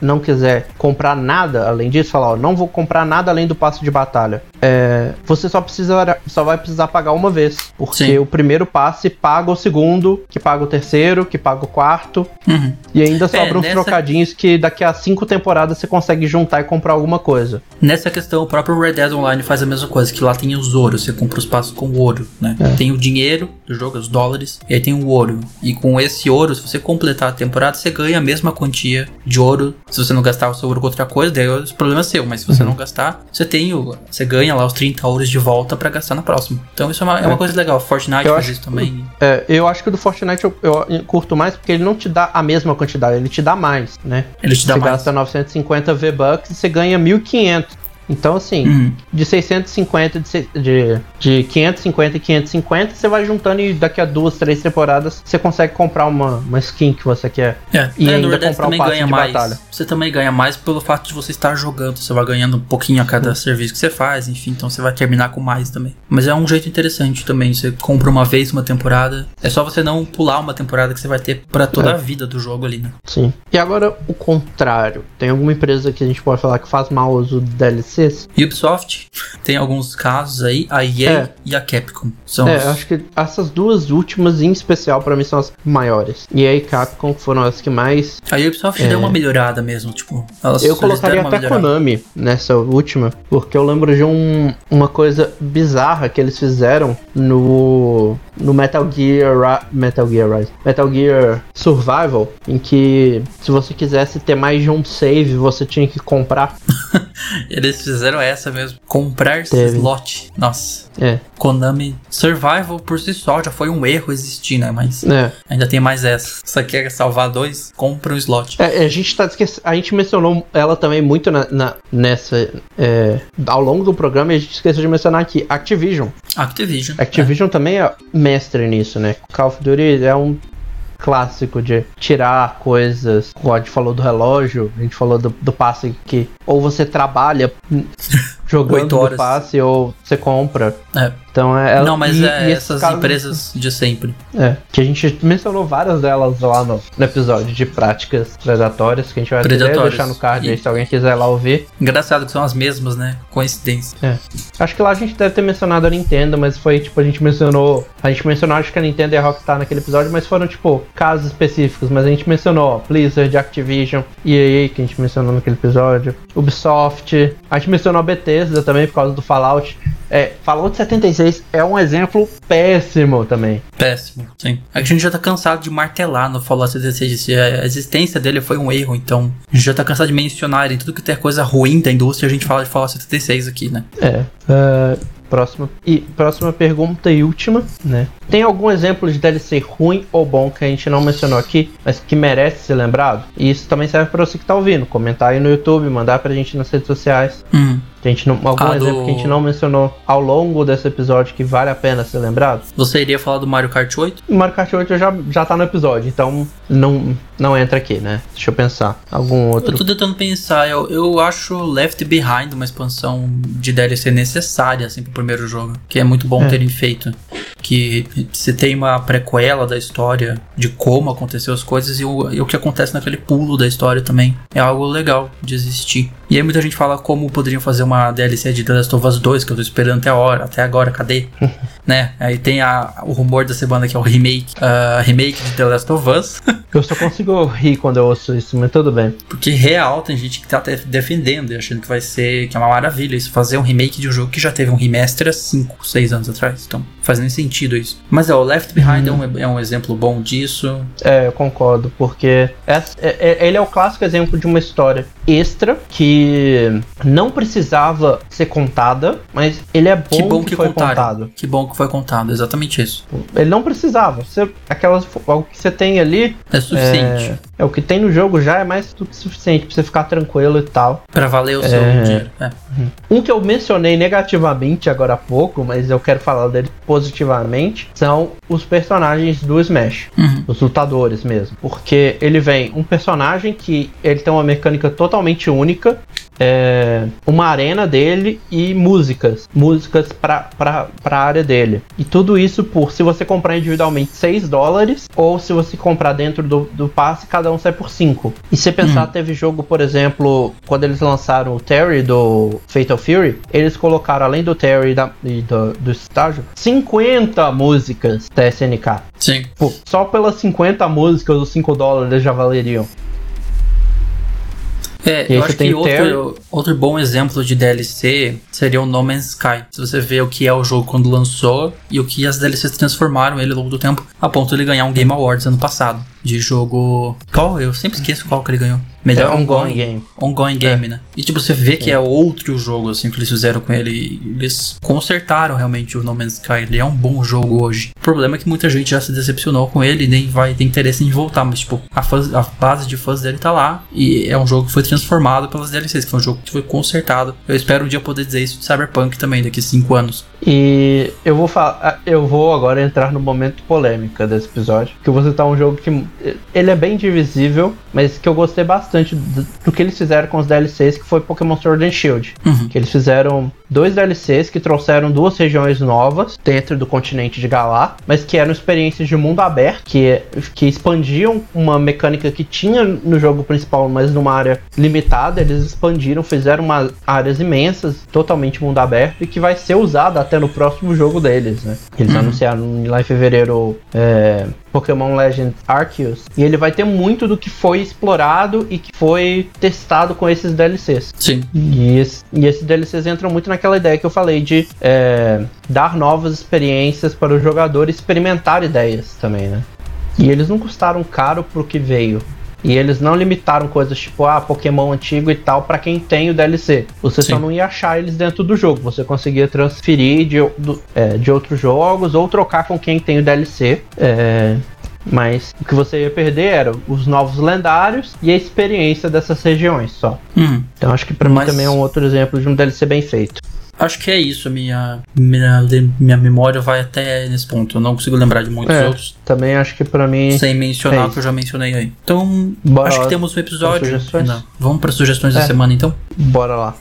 não quiser comprar nada além disso, falar, ó, não vou comprar nada além do passe de batalha. É, você só precisa só vai precisar pagar uma vez, porque Sim. o primeiro passe paga o segundo, que paga o terceiro, que paga o quarto, Uhum. e ainda sobram uns nessa- trocadinhos que daqui a cinco temporadas você consegue juntar e comprar alguma coisa. Nessa questão, o próprio Red Dead Online faz a mesma coisa, que lá tem os ouros, você compra os passos com ouro, né? É. Tem o dinheiro do jogo, os dólares, e aí tem o ouro. E com esse ouro, se você completar a temporada, você ganha a mesma quantia de ouro. Se você não gastar o seu ouro com outra coisa, daí o problema é seu, mas se você Uhum. não gastar, você tem o. Você ganha lá os 30 ouros de volta pra gastar na próxima. Então isso é uma, é uma É. coisa legal. Fortnite Eu faz acho isso também. É, eu acho que o do Fortnite eu, eu curto mais porque ele não te dá a mesma quantidade, ele te dá mais, né? Ele te dá você mais. gasta 950 V-Bucks e você ganha 1500. Então, assim, Uhum. de 650, de, de, de 550 e 550, você vai juntando e daqui a duas, três temporadas você consegue comprar uma, uma skin que você quer. É, E é, ainda Dead comprar um também passe ganha de mais. batalha. Você também ganha mais pelo fato de você estar jogando. Você vai ganhando um pouquinho a cada serviço que você faz, enfim, então você vai terminar com mais também. Mas é um jeito interessante também. Você compra uma vez uma temporada. É só você não pular uma temporada que você vai ter pra toda É. a vida do jogo ali, né? Sim. E agora, o contrário. Tem alguma empresa que a gente pode falar que faz mau uso de Ubisoft tem alguns casos aí, a EA É. e a Capcom. São É, os- acho que essas duas últimas, em especial, pra mim, são as maiores. E aí, Capcom foram as que mais A Ubisoft É. deu uma melhorada mesmo, tipo, elas Eu colocaria até melhorada. Konami nessa última, porque eu lembro de um, uma coisa bizarra que eles fizeram no, no Metal Gear Metal Gear Rise, Metal Gear Survival, em que se você quisesse ter mais de um save, você tinha que comprar. Eles fizeram essa mesmo. Comprar slot. Nossa. É, Konami Survival por si só já foi um erro existir, né? Mas é. ainda tem mais essa. Você quer salvar dois? Compra um slot. É, a gente tá esquec... A gente mencionou ela também muito na, na- nessa. é, ao longo do programa e a gente esqueceu de mencionar aqui. Activision. Activision. Activision também é mestre nisso, né? Call of Duty é um clássico de tirar coisas. A gente falou do relógio, a gente falou do, do passe que ou você trabalha jogando horas. passe ou você compra. É. Então é. Não, mas e- é e essas empresas de sempre. É, que a gente mencionou várias delas lá no, no episódio de práticas predatórias, que a gente vai deixar no card aí E- se alguém quiser lá ouvir. Engraçado que são as mesmas, né? Coincidência. É. Acho que lá a gente deve ter mencionado a Nintendo, mas foi tipo, a gente mencionou. A gente mencionou, acho que a Nintendo e a Rockstar naquele episódio, mas foram, tipo, casos específicos. Mas a gente mencionou ó, Blizzard, Activision, EA, que a gente mencionou naquele episódio, Ubisoft. A gente mencionou a Bethesda também por causa do Fallout. É, Fallout 76 é um exemplo péssimo também. Péssimo, sim. Que a gente já tá cansado de martelar no Fallout 76. se A existência dele foi um erro, então a gente já tá cansado de mencionar em tudo que tem coisa ruim da indústria, a gente fala de Fallout 76 aqui, né? É. é, próxima, e próxima pergunta e última, né? Tem algum exemplo de DLC ruim ou bom que a gente não mencionou aqui, mas que merece ser lembrado? E isso também serve para você que tá ouvindo. Comentar aí no YouTube, mandar pra gente nas redes sociais. Hum. A gente não, algum Ah, exemplo do- que a gente não mencionou ao longo desse episódio que vale a pena ser lembrado? Você iria falar do Mario Kart 8? O Mario Kart 8 já, já tá no episódio, então não, não entra aqui, né? Deixa eu pensar. Algum Eu outro. tô tentando pensar, eu, eu acho Left Behind uma expansão de DLC necessária, assim, pro primeiro jogo. Que é muito bom É. terem feito. Que você tem uma prequela da história de como aconteceu as coisas e o, e o que acontece naquele pulo da história também. É algo legal de existir. E aí muita gente fala como poderiam fazer uma DLC de The Last of Us 2, que eu tô esperando até a hora, até agora, cadê? né? Aí tem a, o rumor da semana que é o remake, ah, remake de The Last of Us. Eu só consigo rir quando eu ouço isso, mas tudo bem. Porque real tem gente que tá até defendendo e achando que vai ser que é uma maravilha isso, fazer um remake de um jogo que já teve um remaster há 5, 6 anos atrás. Então, faz nem sentido isso. Mas é, o Left Behind é, um, é um exemplo bom disso. É, eu concordo, porque essa- é- é- ele é o clássico exemplo de uma história extra que não precisava ser contada, mas ele é bom que bom que, que, foi contaram. contado. Que bom que foi contado, exatamente isso. Ele não precisava. Você, aquelas, o que você tem ali É suficiente é, é o que tem no jogo já é mais do que suficiente pra você ficar tranquilo e tal. Pra valer o seu É. dinheiro. É. Um que eu mencionei negativamente agora há pouco, mas eu quero falar dele positivamente, são os personagens do Smash. Uhum. Os lutadores mesmo. Porque ele vem um personagem que ele tem uma mecânica totalmente única. É, uma arena dele e músicas. Músicas pra, pra, pra área dele. E tudo isso por se você comprar individualmente 6 dólares. Ou se você comprar dentro do, do passe, cada um sai por 5. E se pensar, Hum. teve jogo, por exemplo, quando eles lançaram o Terry do Fatal Fury, eles colocaram além do Terry e, da- e do, do estágio, 50 músicas da SNK. Sim. Pô, só pelas 50 músicas, os 5 dólares já valeriam. É, eu acho que outro, outro bom exemplo de DLC seria o No Man's Sky. Se você vê o que é o jogo quando lançou e o que as DLCs transformaram ele ao longo do tempo, a ponto de ele ganhar um Game Awards ano passado. De jogo. Qual? Eu sempre esqueço qual que ele ganhou. Melhor É ongoing game. Ongoing game, né? E tipo, você vê que é outro jogo, assim, que eles fizeram com ele. Eles consertaram realmente o No Man's Sky. Ele é um bom jogo hoje. O problema é que muita gente já se decepcionou com ele e nem vai ter interesse em voltar. Mas, tipo, a, a base de fãs dele tá lá. E é um jogo que foi transformado pelas DLCs, que foi um jogo que foi consertado. Eu espero um dia poder dizer isso de Cyberpunk também, daqui a 5 anos. E eu vou falar, eu vou agora entrar no momento polêmica desse episódio, que eu vou citar um jogo que ele é bem divisível, mas que eu gostei bastante do, do que eles fizeram com os DLCs, que foi Pokémon Sword and Shield. Uhum. Que eles fizeram dois DLCs que trouxeram duas regiões novas dentro do continente de Galar, mas que eram experiências de mundo aberto, que, que expandiam uma mecânica que tinha no jogo principal, mas numa área limitada. Eles expandiram, fizeram uma, áreas imensas, totalmente mundo aberto, e que vai ser usada até no próximo jogo deles, né? Eles Uhum. anunciaram lá em fevereiro é, Pokémon Legend Arceus, e ele vai ter muito do que foi explorado e que foi testado com esses DLCs. Sim. E, esse- e esses DLCs entram muito naquela ideia que eu falei de é, dar novas experiências para o jogador experimentar ideias também, né? E eles não custaram caro pro que veio. E eles não limitaram coisas tipo, ah, Pokémon antigo e tal, pra quem tem o DLC. Você só Sim. não ia achar eles dentro do jogo. Você conseguia transferir de, do- é, de outros jogos ou trocar com quem tem o DLC. É, mas o que você ia perder era os novos lendários e a experiência dessas regiões só. Uhum. Então acho que pra mim Mas- também é um outro exemplo de um DLC bem feito. Acho que é isso. Minha, minha, minha memória vai até nesse ponto. Eu não consigo lembrar de muitos É. outros. Também acho que pra mim. Sem mencionar É o que eu já mencionei aí. Então, Bora acho que lá temos um episódio. para sugestões? Não. Vamos para sugestões da É. semana então? Bora lá.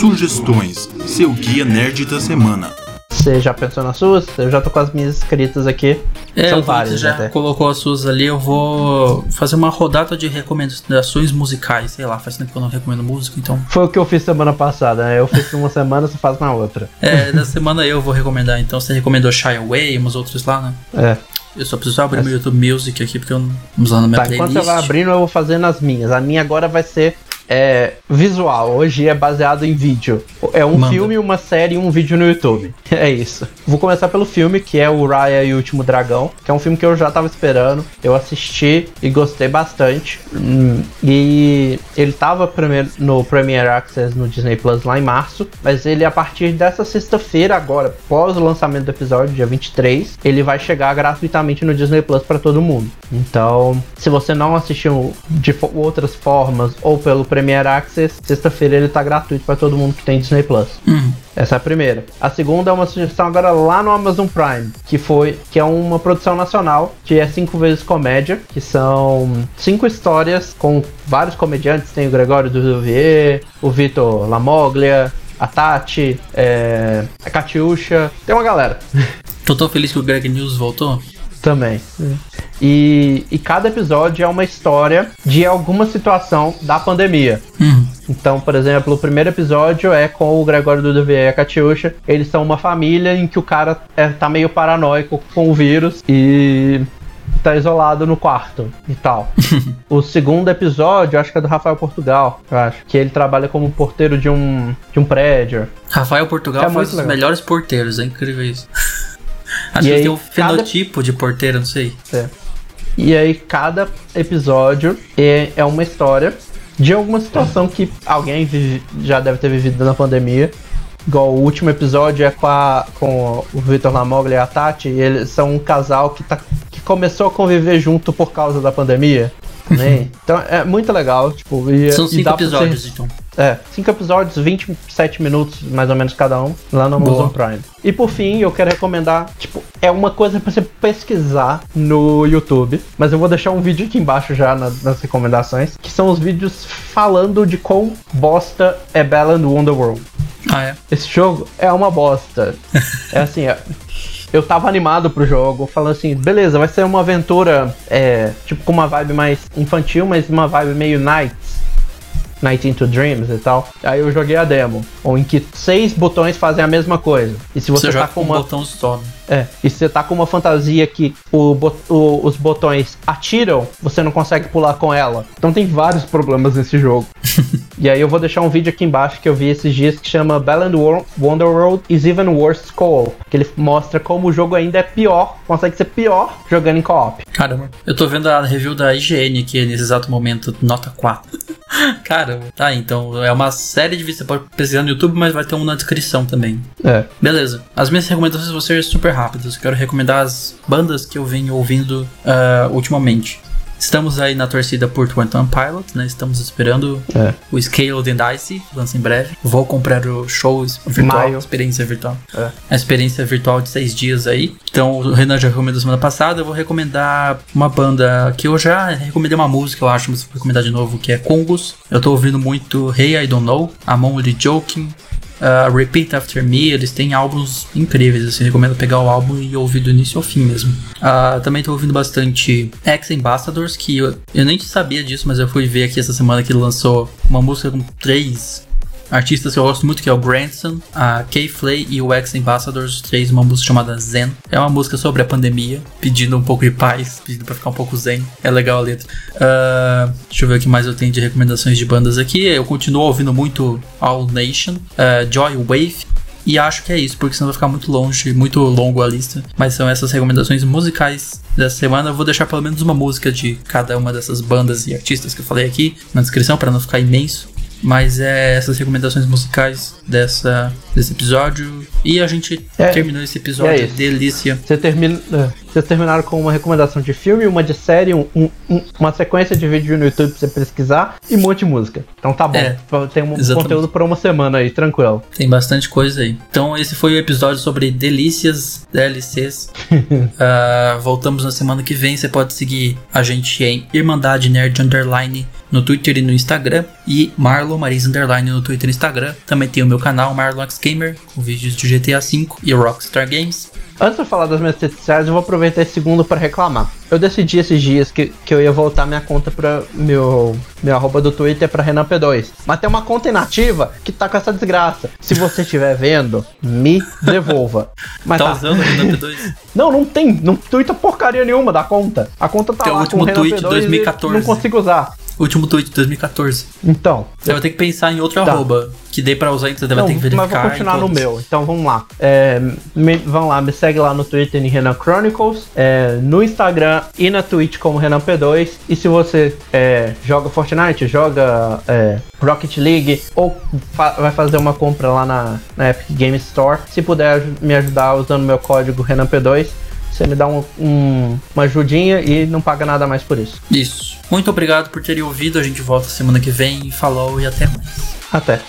Sugestões, seu guia nerd da semana. Você já pensou nas suas? Eu já tô com as minhas escritas aqui. É, São eu várias já até. colocou as suas ali. Eu vou fazer uma rodada de recomendações musicais. Sei lá, faz tempo que eu não recomendo música, então. Foi o que eu fiz semana passada, né? Eu fiz uma semana, você faz na outra. É, da semana eu vou recomendar. Então você recomendou Shy Away e uns outros lá, né? É. Eu só preciso abrir meu YouTube Music aqui porque eu não usando minha Tá, enquanto playlist. você vai abrindo, eu vou fazer nas minhas. A minha agora vai ser é, visual. Hoje é baseado em vídeo. É um Manda. filme, uma série e um vídeo no YouTube. É isso. Vou começar pelo filme, que é o Raya e o Último Dragão, que é um filme que eu já tava esperando. Eu assisti e gostei bastante. Hum, e ele tava no Premiere Access no Disney Plus lá em março, mas ele a partir dessa sexta-feira agora, pós o lançamento do episódio, dia 23, ele vai chegar gratuitamente no Disney Plus para todo mundo. Então, se você não assistiu de outras formas ou pelo Premier Access. Sexta-feira ele tá gratuito para todo mundo que tem Disney Plus. Uhum. Essa é a primeira. A segunda é uma sugestão agora lá no Amazon Prime, que foi que é uma produção nacional, que é cinco vezes comédia, que são cinco histórias com vários comediantes. Tem o Gregório Duvier, o Vitor Lamoglia, a Tati, é, a Katiusha, tem uma galera. Tô tão feliz que o Greg News voltou. Também. E, e cada episódio é uma história de alguma situação da pandemia. Uhum. Então, por exemplo, o primeiro episódio é com o Gregório Duvier e a Katiusha. Eles são uma família em que o cara é, tá meio paranoico com o vírus e tá isolado no quarto e tal. o segundo episódio, acho que é do Rafael Portugal, eu acho. Que ele trabalha como porteiro de um, de um prédio. Rafael Portugal É faz muito os legal. melhores porteiros, é incrível isso. Acho E que ele tem um cada- fenotipo de porteiro, não sei. É. E aí, cada episódio é, é uma história de alguma situação que alguém vive- já deve ter vivido na pandemia. Igual o último episódio é com, a, com o Victor Lamoglia e a Tati. E eles são um casal que, tá, que começou a conviver junto por causa da pandemia. Né? então é muito legal. Tipo, e, São cinco você- episódios, então. É, cinco episódios, 27 minutos mais ou menos cada um, lá no Amazon Boa. Prime. E por fim, eu quero recomendar, tipo, é uma coisa pra você pesquisar no YouTube, mas eu vou deixar um vídeo aqui embaixo já na- nas recomendações, que são os vídeos falando de quão bosta é Balan Wonderworld. Ah, é? Esse jogo é uma bosta. é assim, é- eu tava animado pro jogo, falando assim, beleza, vai ser uma aventura, é, tipo, com uma vibe mais infantil, mas uma vibe meio Nights. Night into Dreams e tal. Aí eu joguei a demo, ou em que seis botões fazem a mesma coisa. E se Você, você, tá com com um uma botão só. né? é, e se você tá com uma fantasia que o bot- o- os botões atiram, você não consegue pular com ela. Então tem vários problemas nesse jogo. e aí eu vou deixar um vídeo aqui embaixo que eu vi esses dias que chama Bell Wonderworld is Even Worse Co-op. Que ele mostra como o jogo ainda é pior, consegue ser pior jogando em co-op. Caramba. Eu tô vendo a review da IGN aqui nesse exato momento, nota 4. Caramba. Tá, então é uma série de vídeos. Você pode pesquisar no YouTube, mas vai ter um na descrição também. É. Beleza. As minhas recomendações vão ser super rápidas. Eu quero recomendar as bandas que eu venho ouvindo ah, ultimamente. Estamos aí na torcida por One Pilots, né? Estamos esperando É. o Scaled and Icy, lança em breve. Vou comprar o show virtual, Maio. experiência virtual. É. A experiência virtual de seis dias aí. Então, o Renan já recomendou semana passada. Eu vou recomendar uma banda que eu já recomendei uma música, eu acho, mas vou recomendar de novo, que é Congos. Eu tô ouvindo muito Hey I Don't Know, I'm Only Joking. Uh, Repeat After Me, eles têm álbuns incríveis, assim, recomendo pegar o álbum e ouvir do início ao fim mesmo. Ah, também tô ouvindo bastante Ex Ambassadors, que eu, eu nem sabia disso, mas eu fui ver aqui essa semana que lançou uma música com três artistas que eu gosto muito, que é o Grandson, a Kay Flay e o Ex Ambassadors, três, uma música chamada Zen. É uma música sobre a pandemia, pedindo um pouco de paz, pedindo pra ficar um pouco zen. É legal a letra. Ah, deixa eu ver o que mais eu tenho de recomendações de bandas aqui. Eu continuo ouvindo muito All Nation, ah, Joy Wave. E acho que é isso, porque senão vai ficar muito longe, muito longo a lista. Mas são essas recomendações musicais dessa semana. Eu vou deixar pelo menos uma música de cada uma dessas bandas e artistas que eu falei aqui na descrição, para não ficar imenso. Mas é essas recomendações musicais dessa, desse episódio. E a gente É, terminou esse episódio. é delícia. Você termina, é, vocês terminaram com uma recomendação de filme, uma de série, um- um- um- uma sequência de vídeo no YouTube pra você pesquisar e um monte de música. Então tá bom. É, Tem um exatamente. conteúdo pra uma semana aí, tranquilo. Tem bastante coisa aí. Então, esse foi o episódio sobre delícias DLCs. Ah, voltamos na semana que vem. Você pode seguir a gente em Irmandade Nerd Underline no Twitter e no Instagram. E Marlon Marisa Underline no Twitter e Instagram. Também tem o meu canal, Marlon X Gamer, com vídeos de GTA V e Rockstar Games. Antes de eu falar das minhas redes sociais, eu vou aproveitar esse segundo pra reclamar. Eu decidi esses dias que, que eu ia voltar minha conta pra meu, meu arroba do Twitter pra Renan P2. Mas tem uma conta inativa que tá com essa desgraça. Se você estiver vendo, me devolva. Mas Tá tá. usando o Renan P2? Não, não tem. Não twitta porcaria nenhuma da conta. A conta tá Teu lá último com o Renan tweet, P2 2014. e não consigo usar. Último tweet de 2014. Então, Você vai ter que pensar em outro Tá. arroba. Que dê pra usar, então você vai ter que verificar. mas vou continuar no meu. Então vamos lá. É, me, vão lá, me segue lá no Twitter em Renan Chronicles, é, no Instagram e na Twitch como Renan P2. E se você é, joga Fortnite, joga é, Rocket League ou fa- vai fazer uma compra lá na, na Epic Game Store, se puder me ajudar usando meu código Renan P2, você me dá um, um, uma ajudinha e não paga nada mais por isso. Isso. Muito obrigado por terem ouvido. A gente volta semana que vem. Falou e até mais. Até.